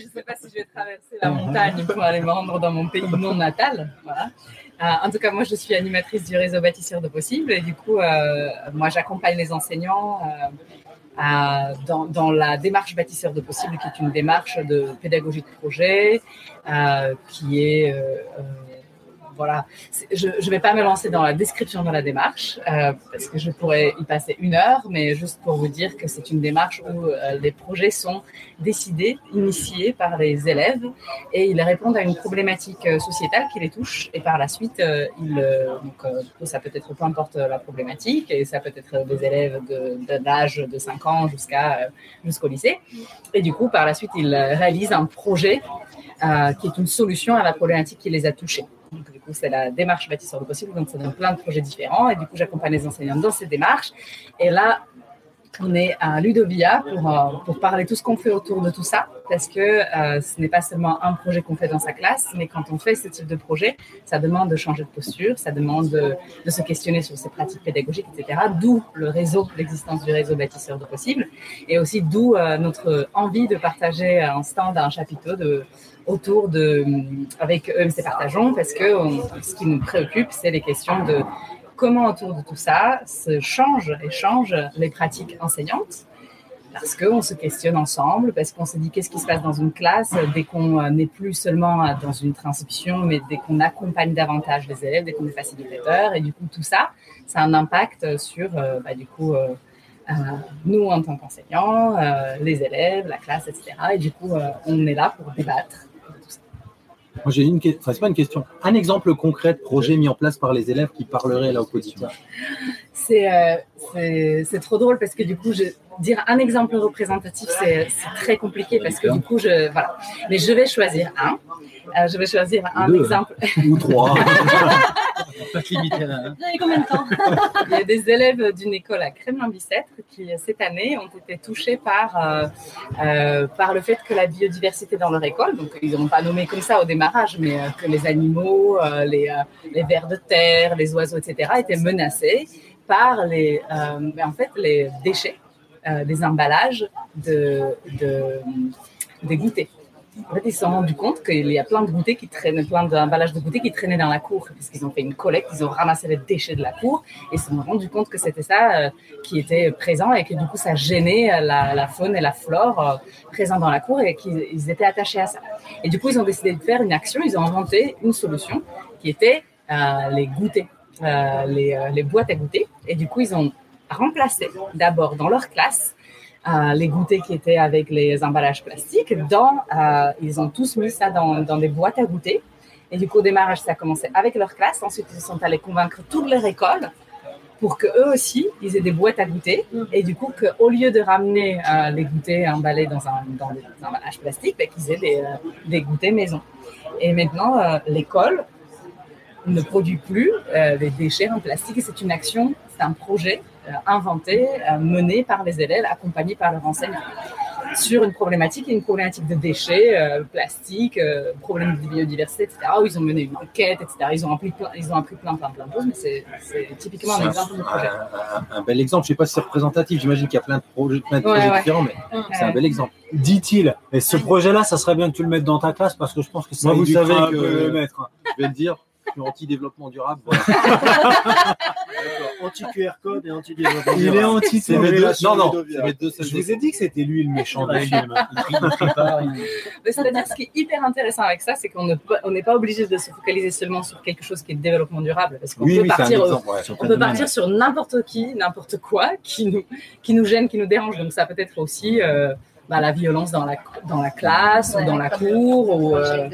je ne sais pas si je vais traverser la montagne pour aller me rendre dans mon pays non natal. Voilà. Euh, en tout cas, moi, je suis animatrice du réseau Bâtisseurs de Possible. Et du coup, euh, moi, j'accompagne les enseignants à- dans, dans la démarche Bâtisseurs de Possible, qui est une démarche de pédagogie de projet, euh, qui est. voilà, je ne vais pas me lancer dans la description de la démarche euh, parce que je pourrais y passer une heure, mais juste pour vous dire que c'est une démarche où euh, les projets sont décidés, initiés par les élèves et ils répondent à une problématique euh, sociétale qui les touche et par la suite, euh, ils, euh, donc, euh, ça peut être peu importe la problématique et ça peut être des élèves de- de- d'âge de, 5 ans jusqu'à jusqu'au lycée et du coup, par la suite, ils réalisent un projet qui est une solution à la problématique qui les a touchés. Donc, du coup, c'est la démarche bâtisseur de possible. Donc, ça donne plein de projets différents. Et du coup, j'accompagne les enseignants dans ces démarches. Et là, on est à Ludovia pour, euh, pour parler tout ce qu'on fait autour de tout ça, parce que euh, ce n'est pas seulement un projet qu'on fait dans sa classe, mais quand on fait ce type de projet, ça demande de changer de posture, ça demande de, se questionner sur ses pratiques pédagogiques, etc. D'où le réseau, l'existence du réseau bâtisseur de possible, et aussi d'où euh, notre envie de partager un stand, un chapiteau de, autour de, avec EMC Partageons, parce que ce qui nous préoccupe, c'est les questions de comment autour de tout ça se changent et changent les pratiques enseignantes. Parce qu'on se questionne ensemble, parce qu'on se dit qu'est-ce qui se passe dans une classe dès qu'on euh, n'est plus seulement dans une transcription, mais dès qu'on accompagne davantage les élèves, dès qu'on est facilitateur. Et du coup, tout ça, ça a un impact sur, euh, bah, du coup, euh, nous en tant qu'enseignants, les élèves, la classe, etc. Et du coup, on est là pour débattre. Moi, j'ai une question. Enfin, c'est pas une question. Un exemple concret de projet mis en place par les élèves qui parlerait là au quotidien. C'est euh, c'est- c'est trop drôle parce que du coup, je, dire un exemple représentatif, c'est c'est très compliqué parce que du coup, je, voilà. Mais je vais choisir un. Euh, je vais choisir un Deux. exemple. Ou trois. Pas se limiter là. Vous avez combien de temps Il y a des élèves d'une école à Kremlin-Bicêtre qui, cette année, ont été touchés par, euh, euh, par le fait que la biodiversité dans leur école, donc ils n'ont pas nommé comme ça au démarrage, mais euh, que les animaux, euh, les, euh, les vers de terre, les oiseaux, etc., étaient menacés par les, euh, en fait, les déchets, euh, des emballages de, de, des goûters. En fait, ils se sont rendus compte qu'il y a plein de goûters qui traînaient, plein d'emballages de goûters qui traînaient dans la cour, parce qu'ils ont fait une collecte, ils ont ramassé les déchets de la cour, et ils se sont rendus compte que c'était ça euh, qui était présent, et que du coup, ça gênait euh, la, faune et la flore euh, présents dans la cour, et qu'ils ils étaient attachés à ça. Et du coup, ils ont décidé de faire une action, ils ont inventé une solution qui était euh, les goûters, les, les boîtes à goûter, et du coup, ils ont remplacé d'abord dans leur classe euh, les goûters qui étaient avec les emballages plastiques. Dans, euh, ils ont tous mis ça dans, dans des boîtes à goûter. Et du coup, au démarrage, ça a commencé avec leur classe. Ensuite, ils sont allés convaincre toute leur école pour que eux aussi, ils aient des boîtes à goûter. Et du coup, qu'au lieu de ramener euh, les goûters emballés dans, un, dans des emballages plastiques, ben, qu'ils aient des, euh, des goûters maison. Et maintenant, euh, l'école ne produit plus les déchets en plastique. C'est une action, c'est un projet euh, inventé, euh, mené par les élèves, accompagné par leurs enseignants sur une problématique, une problématique de déchets, euh, plastique, euh, problème de biodiversité, etc. Où ils ont mené une enquête, etc. Ils ont appris plein, ils ont appris plein, plein, plein de choses, mais c'est c'est typiquement un C'est exemple de projet. un, un bel exemple. Je sais pas si c'est représentatif. J'imagine qu'il y a plein de projets, plein de Ouais, projets ouais. différents, mais c'est un bel exemple. Dit-il. Et ce projet-là, ça serait bien que tu le mettes dans ta classe parce que je pense que ça Moi, vous savez que- le maître. hein. Je vais le dire. Je suis anti-développement durable. voilà. Anti-QR code et anti-développement. Il est durable. anti C'est mes deux. Révélation Non, non. Mes deux Je vous ai dit que c'était lui le méchant du film. C'est-à-dire, ce qui est hyper intéressant avec ça, c'est qu'on ne peut- on n'est pas obligé de se focaliser seulement sur quelque chose qui est développement durable, parce qu'on Oui, peut oui, partir exemple. ouais. On peut partir sur n'importe qui, n'importe quoi qui nous, qui nous gêne, qui nous dérange. Donc ça peut être aussi euh, bah, la violence dans la, dans la classe ou dans la cour ou euh,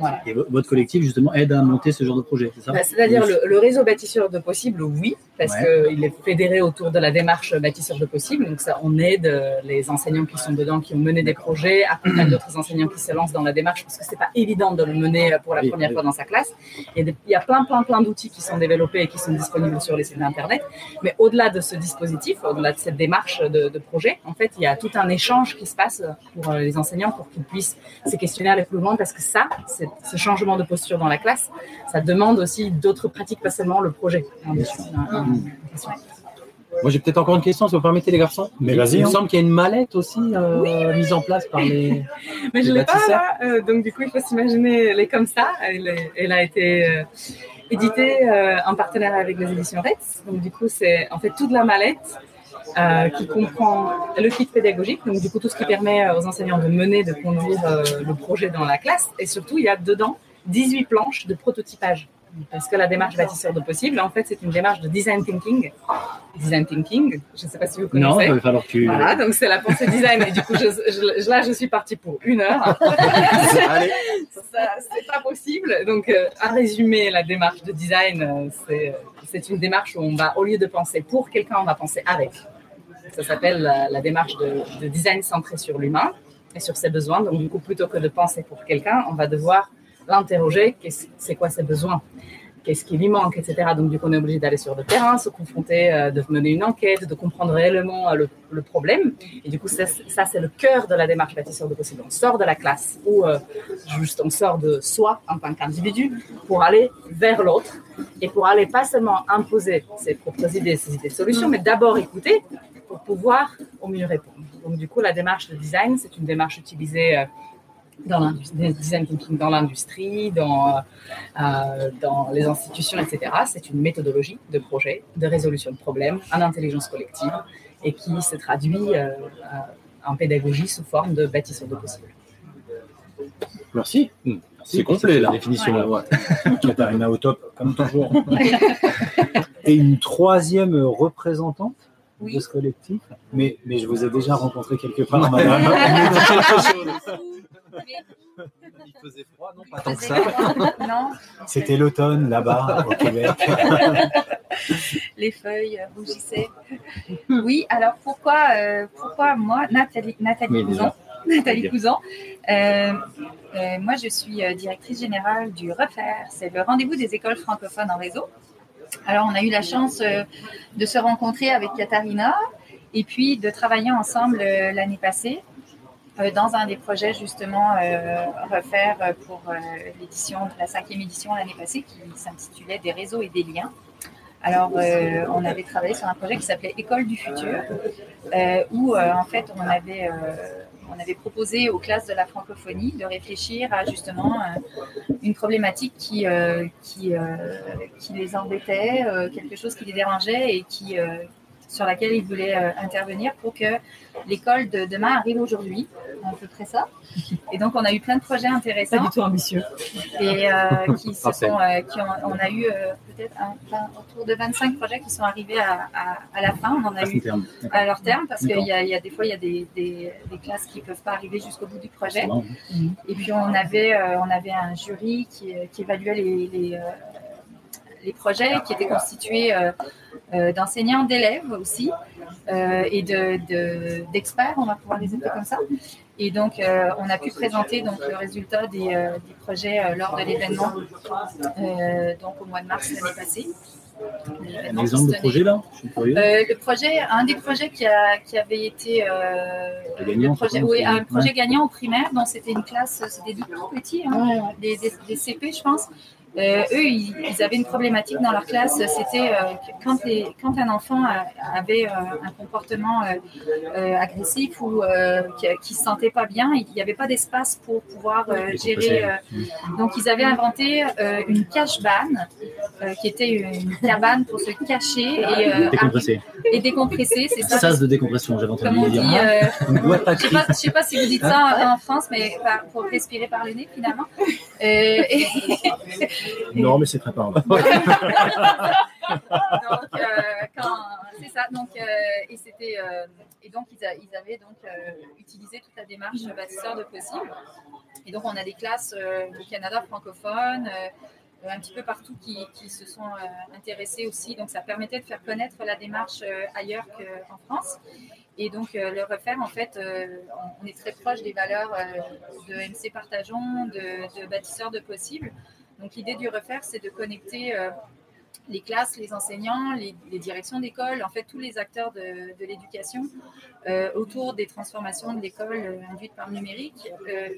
Voilà. Et vo- votre collectif, justement, aide à monter ce genre de projet, c'est ça? Bah, C'est-à-dire le, le réseau bâtisseur de possible, oui, parce Ouais. qu'il est fédéré autour de la démarche bâtisseur de possible. Donc ça, on aide euh, les enseignants qui sont dedans, qui ont mené des projets, accompagne d'autres enseignants qui se lancent dans la démarche, parce que c'est pas évident de le mener euh, pour la Oui, première oui. fois dans sa classe. Et il y a plein, plein, plein d'outils qui sont développés et qui sont disponibles sur les sites internet. Mais au-delà de ce dispositif, au-delà de cette démarche de, de projet, en fait, il y a tout un échange qui se passe pour euh, les enseignants pour qu'ils puissent se questionner aller plus loin, parce que ça, c'est- ce changement de posture dans la classe, ça demande aussi d'autres pratiques, pas seulement le projet. Moi, j'ai peut-être encore une question, si vous permettez, les garçons. Mais vas-y, Il me hein. semble qu'il y a une mallette aussi euh, mise en place par les. Mais je les l'ai pas là, euh, donc du coup, il faut s'imaginer, elle est comme ça. Elle, est- elle a été euh, éditée euh, en partenariat avec les éditions Retz. Donc du coup, c'est en fait toute la mallette euh, qui comprend le kit pédagogique, donc du coup tout ce qui permet euh, aux enseignants de mener, de conduire euh, le projet dans la classe. Et surtout, il y a dedans 18 planches de prototypage. Parce que la démarche bâtisseur de possible, en fait, c'est une démarche de design thinking. Design thinking, je ne sais pas si vous connaissez. Non, il va falloir que tu. Voilà, donc c'est la pensée design. Et du coup, je, je- là, je suis partie pour une heure. C'est pas possible. Donc, euh, à résumer, la démarche de design, c'est une démarche où on va, au lieu de penser pour quelqu'un, on va penser avec. Ça s'appelle la, la démarche de, de design centré sur l'humain et sur ses besoins. Donc, du coup, plutôt que de penser pour quelqu'un, on va devoir l'interroger. Qu'est-ce- c'est quoi ses besoins? Qu'est-ce qui lui manque, etc. Donc, du coup, on est obligé d'aller sur le terrain, se confronter, euh, de mener une enquête, de comprendre réellement euh, le, le problème. Et du coup, ça, c'est- ça, c'est le cœur de la démarche bâtisseur de possible. On sort de la classe ou euh, juste on sort de soi en tant qu'individu pour aller vers l'autre et pour aller pas seulement imposer ses propres idées, ses idées de solutions, mais d'abord écouter pour pouvoir au mieux répondre. Donc, du coup, la démarche de design, c'est une démarche utilisée euh, dans l'industrie, design thinking dans l'industrie, dans, euh, dans les institutions, etc. C'est une méthodologie de projet, de résolution de problèmes en intelligence collective et qui se traduit euh, en pédagogie sous forme de bâtisseur de possible. Merci. C'est complet, là. Définition, Ouais. là, ouais. Katharina au top, comme toujours. Et une troisième représentante? Oui. de ce collectif. Mais, mais je vous ai déjà rencontré quelque part, madame. Il faisait froid, non Pas tant que ça. Non, C'était l'automne là-bas au Québec. les feuilles rougissaient. Oui, alors pourquoi, euh, pourquoi moi, Nathalie, Nathalie Oui, Cousin. Nathalie. Cousin, euh, euh, moi je suis directrice générale du REFER, c'est le rendez-vous des écoles francophones en réseau. Alors on a eu la chance euh, de se rencontrer avec Katharina et puis de travailler ensemble euh, l'année passée euh, dans un des projets justement euh, refaire pour l'édition, la cinquième édition l'année passée qui s'intitulait Des réseaux et des liens. Alors, on avait travaillé sur un projet qui s'appelait École du futur, où en fait on avait, on avait proposé aux classes de la francophonie de réfléchir à justement euh, une problématique qui, euh, euh, les embêtait, quelque chose qui les dérangeait et qui, sur laquelle ils voulaient euh, intervenir pour que l'école de demain arrive aujourd'hui. À peu près ça. Et donc, on a eu plein de projets Pas intéressants du tout ambitieux. et euh, qui se sont, euh, qui ont, on a eu euh, peut-être autour de 25 projets qui sont arrivés à, à, à la fin. On en a À eu terme. à leur terme parce qu'il y a, il y a des fois il y a des, des, des classes qui peuvent pas arriver jusqu'au bout du projet. Et puis on avait euh, on avait un jury qui, qui évaluait les, les, euh, les projets qui étaient constitués euh, euh, d'enseignants, d'élèves aussi euh, et de, de- d'experts, on va pouvoir les appeler comme ça. Et donc euh, on a pu présenter donc le résultat des, euh, des projets euh, lors de l'événement euh, donc au mois de mars l'année passée. Un exemple de projet là Je suis curieux. euh, le projet, un des projets qui, a, qui avait été euh, gagnant, le projet, oui, un projet ouais. gagnant au primaire, dont c'était une classe, c'était des tout petits, hein, des, des- des CP, je pense. Euh, eux, ils, ils avaient une problématique dans leur classe, c'était euh, quand, quand un enfant a- avait euh, un comportement euh, euh, agressif ou euh, qui, qui se sentait pas bien, il n'y avait pas d'espace pour pouvoir euh, gérer. euh, donc, ils avaient inventé euh, une cache ban, qui était une cabane pour se cacher et, euh, Décompressé. et décompresser. C'est ça. Sas de décompression, j'avais Comme entendu on dire. dit, euh, je sais pas, je sais pas si vous dites ça en, France, mais par- pour respirer par le nez finalement. Euh, et- Non, mais c'est très grave. donc, euh, quand- c'est ça. Donc, euh, et c'était, euh, et donc ils, a- ils avaient donc euh, utilisé toute la démarche bâtisseur de possible. Et donc, on a des classes euh, au Canada francophone, euh, un petit peu partout qui, qui se sont intéressés aussi. Donc, ça permettait de faire connaître la démarche ailleurs qu'en France. Et donc, le refaire, en fait, on, on est très proche des valeurs de MC Partageons, de, de bâtisseurs de possible. Donc, l'idée du refaire, c'est de connecter euh, les classes, les enseignants, les, directions d'école, en fait, tous les acteurs de, l'éducation euh, autour des transformations de l'école euh, induites par le numérique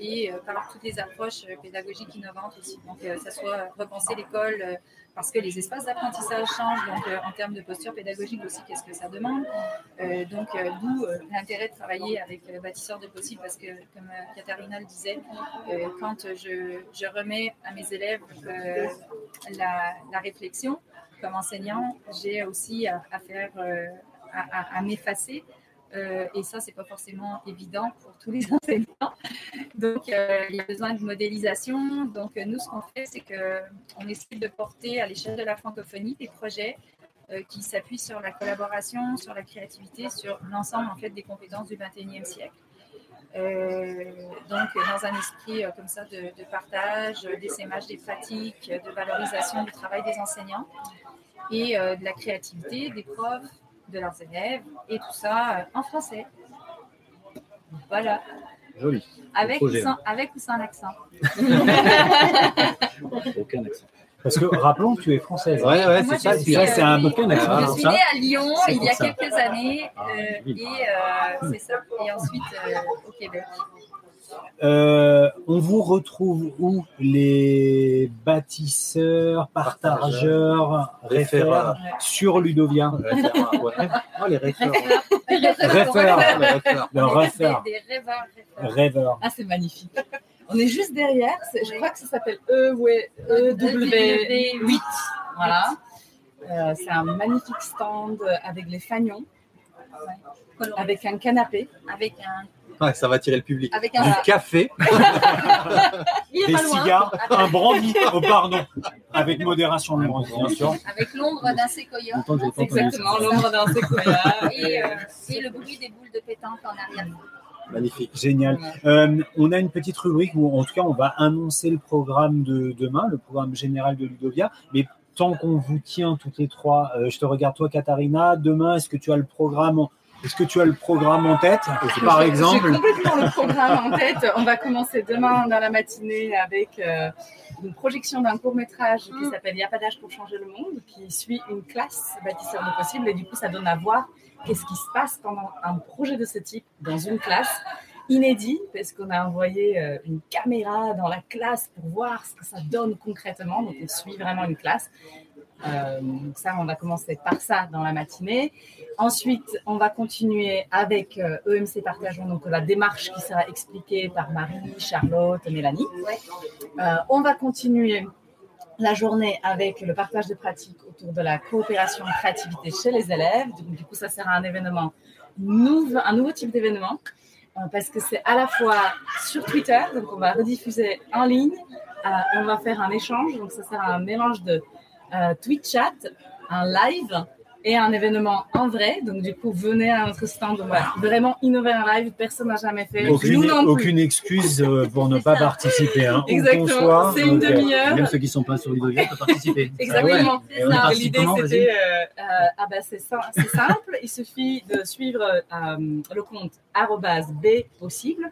et par toutes les approches pédagogiques innovantes aussi. Donc, euh, ça soit repenser l'école parce que les espaces d'apprentissage changent, donc euh, en termes de posture pédagogique aussi, qu'est-ce que ça demande. Euh, donc, euh, d'où l'intérêt de travailler avec bâtisseurs de possible, parce que, comme Katharina le disait, quand je, remets à mes élèves la, réflexion, comme enseignant, j'ai aussi à, faire, à m'effacer. Euh, et ça, c'est pas forcément évident pour tous les enseignants. Donc, euh, il y a besoin de modélisation. Donc, euh, nous, ce qu'on fait, c'est que on essaie de porter à l'échelle de la francophonie des projets qui s'appuient sur la collaboration, sur la créativité, sur l'ensemble en fait des compétences du 21e siècle. Donc, dans un esprit comme ça de, de partage, d'essaimage des pratiques, de valorisation du travail des enseignants et de la créativité des profs, de leurs élèves, et tout ça euh, en français. Voilà, Joli. avec, ou sans, avec ou sans l'accent. Aucun accent. Parce que rappelons que tu es française. Ouais, ouais, Moi, c'est ça. je c'est suis, Ça, c'est un euh, aucun accent. Je suis née à Lyon il y a ça. quelques années Ah, euh, oui. et euh, c'est ça. Et ensuite euh, au Québec. Euh, on vous retrouve où les bâtisseurs, partageurs, référeurs Référeurs. sur Ludovia Référent, ouais. Oh, les référents. Référeurs, Les référents. des rêveurs, rêveurs. rêveur. Ah, c'est magnifique. On est juste derrière. c'est- Je crois que ça s'appelle E, ouais, EW8. Voilà. Euh, c'est un magnifique stand avec les fagnons, avec un canapé. avec un Ouais, ça va tirer le public. avec Du un café. Des cigares, un brandy, oh pardon, avec modération le brandy, bien sûr. avec l'ombre d'un séquoia Longtemps que j'ai pas entendu Exactement, ça. l'ombre d'un séquoia. et, euh, et le bruit des boules de pétanque en arrière. Magnifique. Génial. Euh, on a une petite rubrique où, en tout cas, on va annoncer le programme de demain, le programme général de Ludovia. Mais tant qu'on vous tient toutes les trois, euh, je te regarde toi, Katharina. Demain, est-ce que tu as le programme en... Est-ce que tu as le programme en tête, par exemple J'ai complètement le programme en tête. On va commencer demain dans la matinée avec euh, une projection d'un court métrage qui s'appelle Il n'y a pas d'âge pour changer le monde, qui suit une classe bâtisseur de possible. Et du coup, ça donne à voir qu'est-ce qui se passe pendant un projet de ce type dans une classe inédit, parce qu'on a envoyé euh, une caméra dans la classe pour voir ce que ça donne concrètement. Donc, on suit vraiment une classe. Euh, donc ça, on va commencer par ça dans la matinée. Ensuite, on va continuer avec euh, EMC Partageons, donc la démarche qui sera expliquée par Marie, Charlotte, Mélanie. Euh, on va continuer la journée avec le partage de pratiques autour de la coopération et créativité chez les élèves. Donc, du coup, ça sera un événement, nouveau, un nouveau type d'événement, parce que c'est à la fois sur Twitter, donc on va rediffuser en ligne, on va faire un échange, donc ça sera un mélange de euh, tweet chat, un live et un événement en vrai. Donc, du coup, venez à notre stand. Va vraiment innover un live. Personne n'a jamais fait. Nous aucune, plus. excuse euh, pour ne pas participer. Hein. Exactement. C'est une ok. demi-heure. Même ceux qui sont pas sur Ludovia peuvent participer. Exactement. Ah ouais. Participe L'idée, c'était. euh, euh, ah bah, c'est sim- c'est simple. Il suffit de suivre euh, le compte B possible.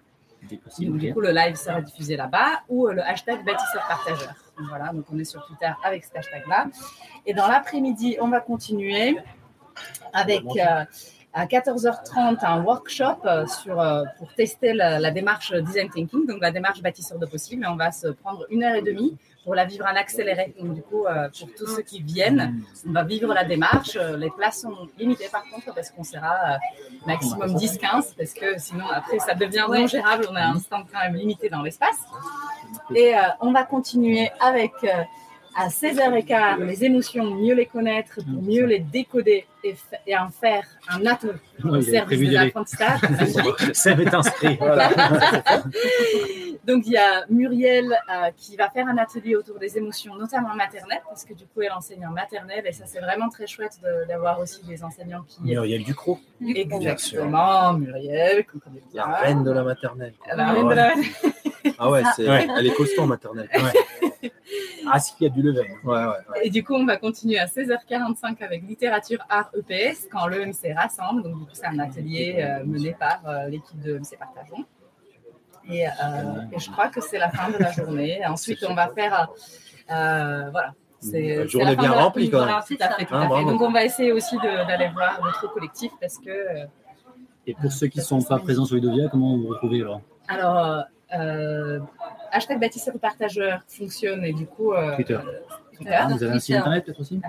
Donc, du coup, le live sera diffusé là-bas ou euh, le hashtag bâtisseur partageur. Voilà, donc on est sur Twitter avec cet hashtag-là. Et dans l'après-midi, on va continuer avec euh, à 14h30 un workshop euh, sur, euh, pour tester la, la démarche design thinking, donc la démarche bâtisseur de possible. Et on va se prendre une heure et demie pour la vivre en accéléré. Donc, du coup, euh, pour tous ceux qui viennent, on va vivre la démarche. Euh, Les places sont limitées par contre parce qu'on sera euh, maximum 10-15 parce que sinon après ça devient non gérable. On a un stand quand même limité dans l'espace. Et on va continuer avec à 16h15 les émotions, mieux les connaître, pour mieux les décoder et, en faire un atout au avait service de l'apprentissage. Va être inscrit. Voilà. Donc il y a Muriel euh, qui va faire un atelier autour des émotions, notamment maternelles, parce que du coup elle enseigne en maternelle et ça c'est vraiment très chouette de- d'avoir aussi des enseignants qui. Muriel Ducrot. Exactement, Muriel, La reine de la maternelle. La reine de la- Ah ouais, c'est- Ouais. elle est costaud en maternelle. Ah, s'il y a du level. Ouais, ouais. Et du coup, on va continuer à 16h45 avec littérature art EPS quand l'EMC rassemble. Donc, du coup, c'est un atelier euh, mené par euh, l'équipe de EMC Partageons. Et, euh, et je crois que c'est la fin de la journée. Ensuite, on va faire. euh, voilà. C'est Une journée bien remplie, quand même. tout à fait, tout Hein, à fait. bravo. Donc, on va essayer aussi de- d'aller voir notre collectif parce que. Et pour ceux qui ne sont pas présents sur Ludovia, comment vous retrouvez alors? Alors, euh, hashtag bâtisseur partageur fonctionne et du coup. euh, Twitter. Twitter. Vous avez un site internet peut-être aussi? Euh,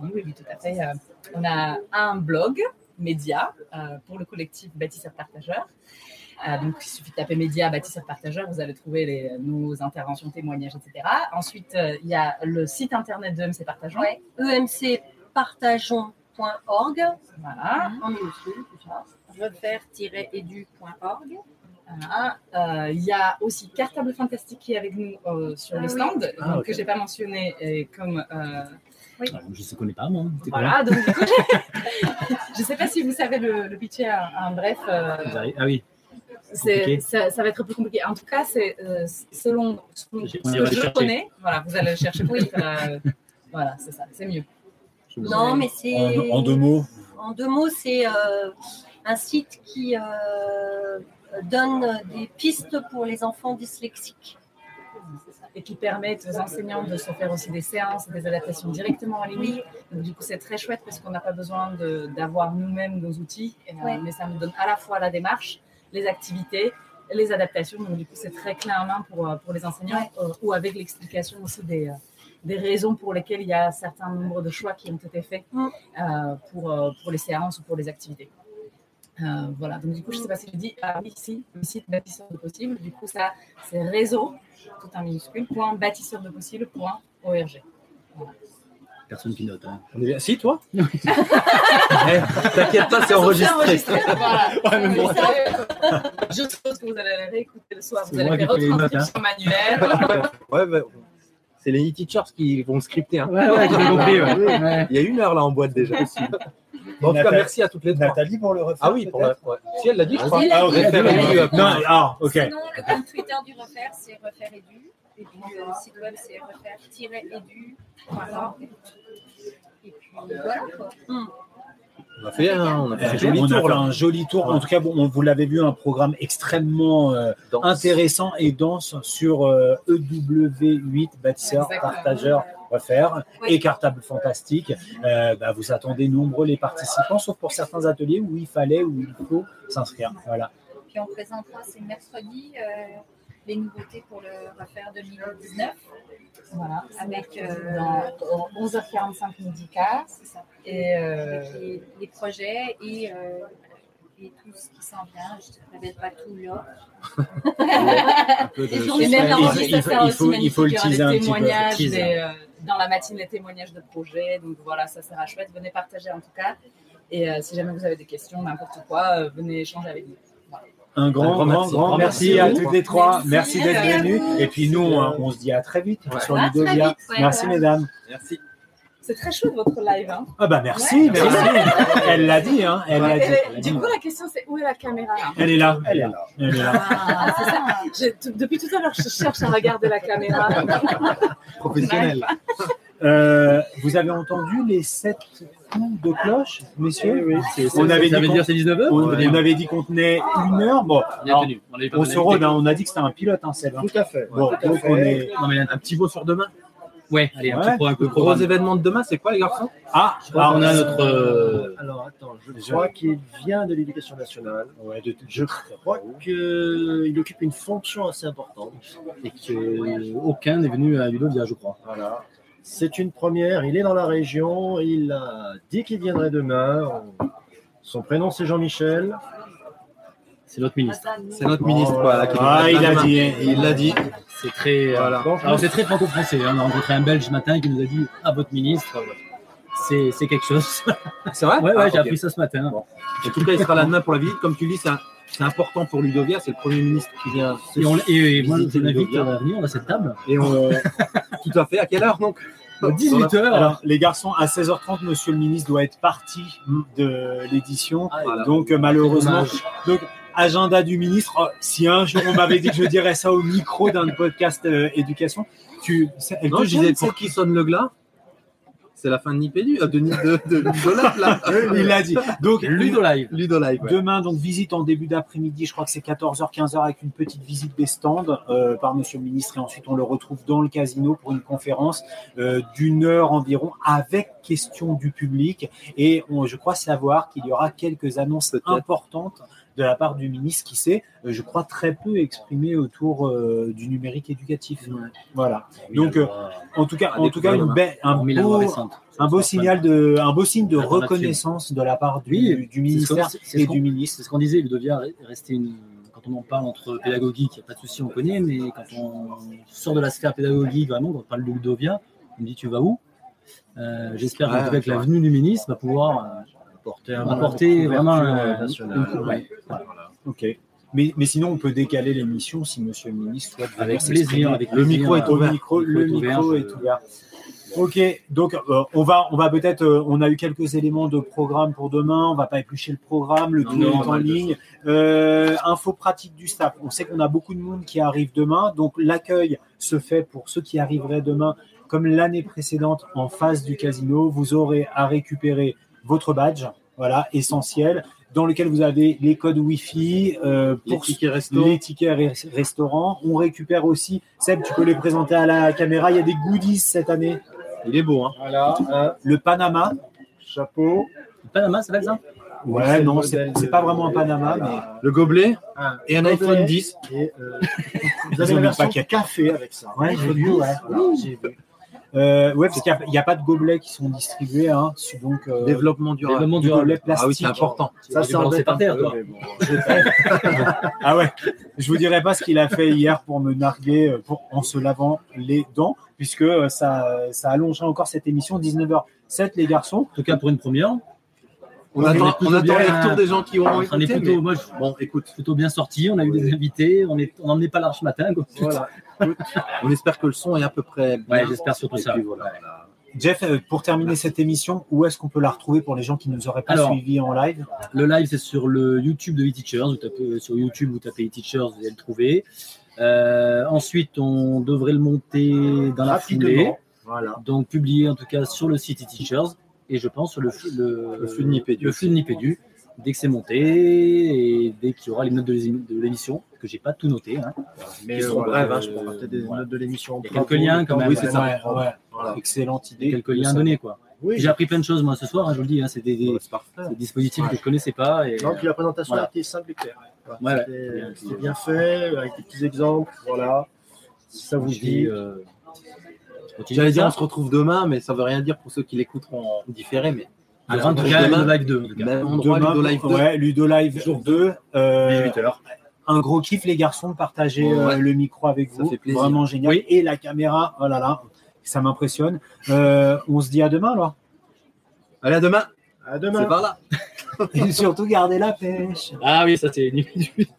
oui, oui, oui, tout à fait. Euh, on a un blog média euh, pour le collectif Bâtisseurs Partageurs. Euh, donc, il suffit de taper média Bâtisseurs Partageurs, vous allez trouver les- nos interventions, témoignages, etc. Ensuite, euh, il y a le site internet de MC Partageons. Ouais, emcpartageons.org. Voilà. En minuscule, tout ça. refaire-edu.org. Euh, Il y a aussi Cartable Fantastique qui est avec nous euh, sur Ah le oui. stand, Ah, donc, que je n'ai pas mentionné et comme. euh, Ah, Je ne connais pas moi. Quoi voilà, donc du coup, je ne sais pas si vous savez le, le pitcher bref. euh, Ah oui, ça, ça va être peu compliqué. En tout cas, c'est euh, selon, ce on que je chercher. connais. Voilà, vous allez le chercher. Oui, euh, voilà, c'est ça, c'est mieux. Non, mais c'est. En, en deux mots. En deux mots, c'est euh, un site qui euh, donne des pistes pour les enfants dyslexiques. Et qui permettent aux enseignants de se faire aussi des séances, des adaptations directement en ligne. Donc, du coup, c'est très chouette parce qu'on n'a pas besoin d'avoir nous-mêmes nos outils, euh, Ouais. mais ça nous donne à la fois la démarche, les activités, les adaptations. Donc, du coup, c'est très clé en main pour, euh, pour les enseignants euh, ou avec l'explication aussi des, euh, des raisons pour lesquelles il y a un certain nombre de choix qui ont été faits Mm. euh, pour, euh, pour les séances ou pour les activités. Euh, voilà, donc du coup, je ne sais pas si je dis, ah oui, si, le site bâtisseur de possible, du coup, ça, c'est réseau, tout en minuscule, point bâtisseur de possible, point org. personne qui note. hein. On est bien. Si, toi Eh, T'inquiète pas, c'est enregistré. voilà. Ouais, mais bon. Je suppose que vous allez la réécouter le soir, vous C'est allez faire notes, hein. retranscription manuelle. Ouais, bah, c'est les e-teachers qui vont scripter. hein. Ouais, ouais, j'ai compris. ouais. Ouais. Il y a une heure là en boîte déjà. Bon, en tout cas, merci à toutes les trois. Nathalie pour le refaire. Ah oui, pour la... ouais. Si elle l'a dit, je crois. Ah, euh, Non, ah, ok. Sinon, le compte Twitter du Refaire, c'est Refaire Edu. Et puis le site web, c'est refaire-edu.org. Et puis voilà quoi. On a fait un, on a fait un joli on a tour fait un joli tour. En tout cas, bon, on- vous l'avez vu, un programme extrêmement euh, intéressant et dense sur euh, EW8, bâtisseurs, partageurs, refaire et cartable fantastique. Euh, bah, vous attendez nombreux les participants, sauf pour certains ateliers où il fallait, où il faut s'inscrire. Voilà. Puis on présentera, c'est mercredi, euh, les nouveautés pour le Refaire 2019. Voilà, Avec, avec euh, dans 11h45 midi ça. Et euh, Avec les, les projets et, euh, et tout ce qui s'en vient. Je ne révèle pas tout là. Il- faut- le teaser un des petit peu. Teaser. euh, dans la matinée, les témoignages de projets. Donc voilà, ça sera chouette. Venez partager en tout cas. Et euh, si jamais vous avez des questions, n'importe quoi, euh, venez échanger avec nous. Un grand, Un grand grand, merci. grand merci, merci à toutes les trois. Merci, Merci. d'être venus. Et puis nous, on, on se dit à très vite Ouais. sur À très Ludovia. vite, ouais, merci voilà. mesdames. Merci. C'est très chouette votre live. Hein. Ah bah merci, Ouais. merci. Elle l'a dit, hein. Elle l'a dit. Elle du coup, la question c'est où est la caméra Elle est là. Elle est là. Elle est là. Ah, ça. Depuis tout à l'heure, je cherche à regarder la caméra. Professionnel. Euh, vous avez entendu les sept coups de cloche, messieurs C'est- On avait ça dit veut qu'on- dire c'est 19h on, on avait dit qu'on tenait une heure. Bon, Bien alors, tenu. On on se rôde, hein, on a dit que c'était un pilote, hein, Seb. hein. Tout à fait. Bon, Tout à donc fait. on est. Non, mais un Un petit mot sur demain. Ouais, allez, un Ouais. petit pro, un peu gros événement de demain, c'est quoi les garçons? Ah, Je crois qu'on a notre. euh, Alors attends, je crois qu'il vient de l'éducation nationale. Ouais, de- Je crois qu'il occupe une fonction assez importante. Et qu'aucun n'est venu à Ludovia, je crois. Voilà. C'est une première. Il est dans la région. Il a dit qu'il viendrait demain. Son prénom c'est Jean-Michel. C'est notre ministre. C'est notre ministre, voilà. qui Ah, il a demain. dit. Il l'a dit. C'est très. euh, Voilà. Alors c'est très franco-français. hein. On a rencontré un Belge ce matin qui nous a dit à votre ministre, c'est c'est quelque chose. C'est vrai? Ouais, ouais, Ah, j'ai appris ça ce matin. En tout cas, il sera là demain pour la visite. Comme tu dis, c'est un, c'est important pour Ludovia, c'est le Premier ministre qui vient. Et, on- et- et moi, je l'invite à venir à cette table. Et on- tout à fait. À quelle heure donc? 18 heures. Alors, les garçons, à 16h30, monsieur le ministre doit être parti de l'édition. Voilà. Donc, euh, malheureusement, donc, agenda du ministre. Oh, si un jour on m'avait dit que je dirais ça au micro d'un podcast euh, éducation, tu, elle Non, je disais pour qui sonne le glas? C'est la fin de Nipédu, euh, de, de, de, de là. Il l'a dit. Donc, Ludolive. Ludolive. ouais. Demain, donc visite en début d'après-midi, je crois que c'est 14h, 15h avec une petite visite des stands euh, par Monsieur le ministre et ensuite on le retrouve dans le casino pour une conférence euh, d'une heure environ avec questions du public et on- je crois savoir qu'il y aura quelques annonces importantes de la part du ministre qui s'est, euh, je crois, très peu exprimé autour euh, du numérique éducatif. Voilà. Donc, euh, en tout cas, en tout cas, une belle- un beau, récente. un beau signal de, un beau signe de reconnaissance de la part du, du ministère et du ministre. C'est ce qu'on disait, Ludovia est resté une. Quand on en parle entre pédagogique, il n'y a pas de souci, on connaît, mais quand on sort de la sphère pédagogique, vraiment, quand on parle de Ludovia, on me dit Tu vas où? Euh, J'espère Ouais, que la venue du ministre va pouvoir Apporter, un apporter vraiment euh, nationale. une- ouais, voilà. Ok. Mais, mais sinon, on peut décaler l'émission si Monsieur le ministre souhaite. Avec plaisir. Avec Le plaisir, micro est Au micro, le micro est ouvert, ouvert. Ok, donc euh, on va, on va peut-être, euh, on a eu quelques éléments de programme pour demain. On va pas éplucher le programme, le Non, tout non, est en ligne. Euh, info pratique du staff. On sait qu'on a beaucoup de monde qui arrive demain, donc l'accueil se fait pour ceux qui arriveraient demain, comme l'année précédente en face du casino. Vous aurez à récupérer votre badge, voilà, essentiel, dans lequel vous avez les codes Wi-Fi euh, Les pour tickets resto. les tickets res- restaurants. On récupère aussi, Seb, tu peux les présenter à la caméra. Il y a des goodies cette année. Il est beau, hein. Voilà, un Le Panama. chapeau. Panama, ça va ça? Ouais, non, c'est pas vraiment un Panama, mais Le gobelet Un et un gobelet. iPhone 10. Et, euh, vous Ils avez le paquet. café avec ça. ouais, j'ai vu, ouais, voilà, j'ai vu. Euh, ouais, parce qu'il n'y a, pas de gobelets qui sont distribués, hein. c'est donc euh, Développement durable. Développement du durable. gobelet plastique. Ah oui, c'est important. Ça, embête par terre, peu, bon. Ah ouais, je vous dirai pas ce qu'il a fait hier pour me narguer euh, pour, en se lavant les dents, puisque euh, ça, ça allongera encore cette émission 19h07 les garçons. En tout cas, pour une première. On On attend, plutôt on attend bien- les retours des gens qui ont écouté. plutôt, mais- moi, je- Bon, écoute, plutôt bien sorti. On a eu des invités. On est, on n'emmenait pas large ce matin. quoi. Voilà. on espère que le son est à peu près bien. Ouais, j'espère surtout ça. puis voilà. Jeff, euh, pour terminer cette émission, où est-ce qu'on peut la retrouver pour les gens qui ne nous auraient pas Alors, suivis en live? Le live, c'est sur le YouTube de e-Teachers. Vous tapez sur YouTube, vous tapez e-Teachers, vous allez le trouver. Euh, ensuite, on devrait le monter dans la foulée. Voilà. Donc, publié en tout cas sur le site e-Teachers. Et je pense le, flux- le, Le flux de Nipédu. le flux de Nipédu. Dès que c'est monté et dès qu'il y aura les notes de l'ém- de l'émission, que j'ai pas tout noté. hein. Mais euh, seront bref, brefs, hein, je prends peut-être des voilà. notes de l'émission. Il y a quelques liens quand même. Oui, c'est ça. Ouais, ouais. Voilà. Excellente idée. quelques liens donnés. quoi. Oui, J'ai appris plein de choses moi ce soir, hein, je vous le dis. hein, c'est des, Ouais, dispositifs que je connaissais pas. Et, Non, puis la présentation Voilà. a été simple et claire. Voilà. C'était- bien fait, avec des petits exemples. Voilà. Si ça vous dit. euh, J'allais dire, on se retrouve demain, mais ça veut rien dire pour ceux qui l'écouteront en différé. Mais tout cas Demain, le live 2. en tout cas. même endroit, Demain, Ludo Live 2. ouais, Ludo Live jour 2. Euh, 18h. un gros kiff, les garçons, de partager euh, Ouais. le micro avec Ça vous. fait plaisir. Vraiment génial. Oui. Et la caméra, oh là là, ça m'impressionne. Euh, on se dit à demain alors. Allez, à demain. À C'est demain. par là. Et surtout, gardez la pêche. Ah oui, ça c'est nul.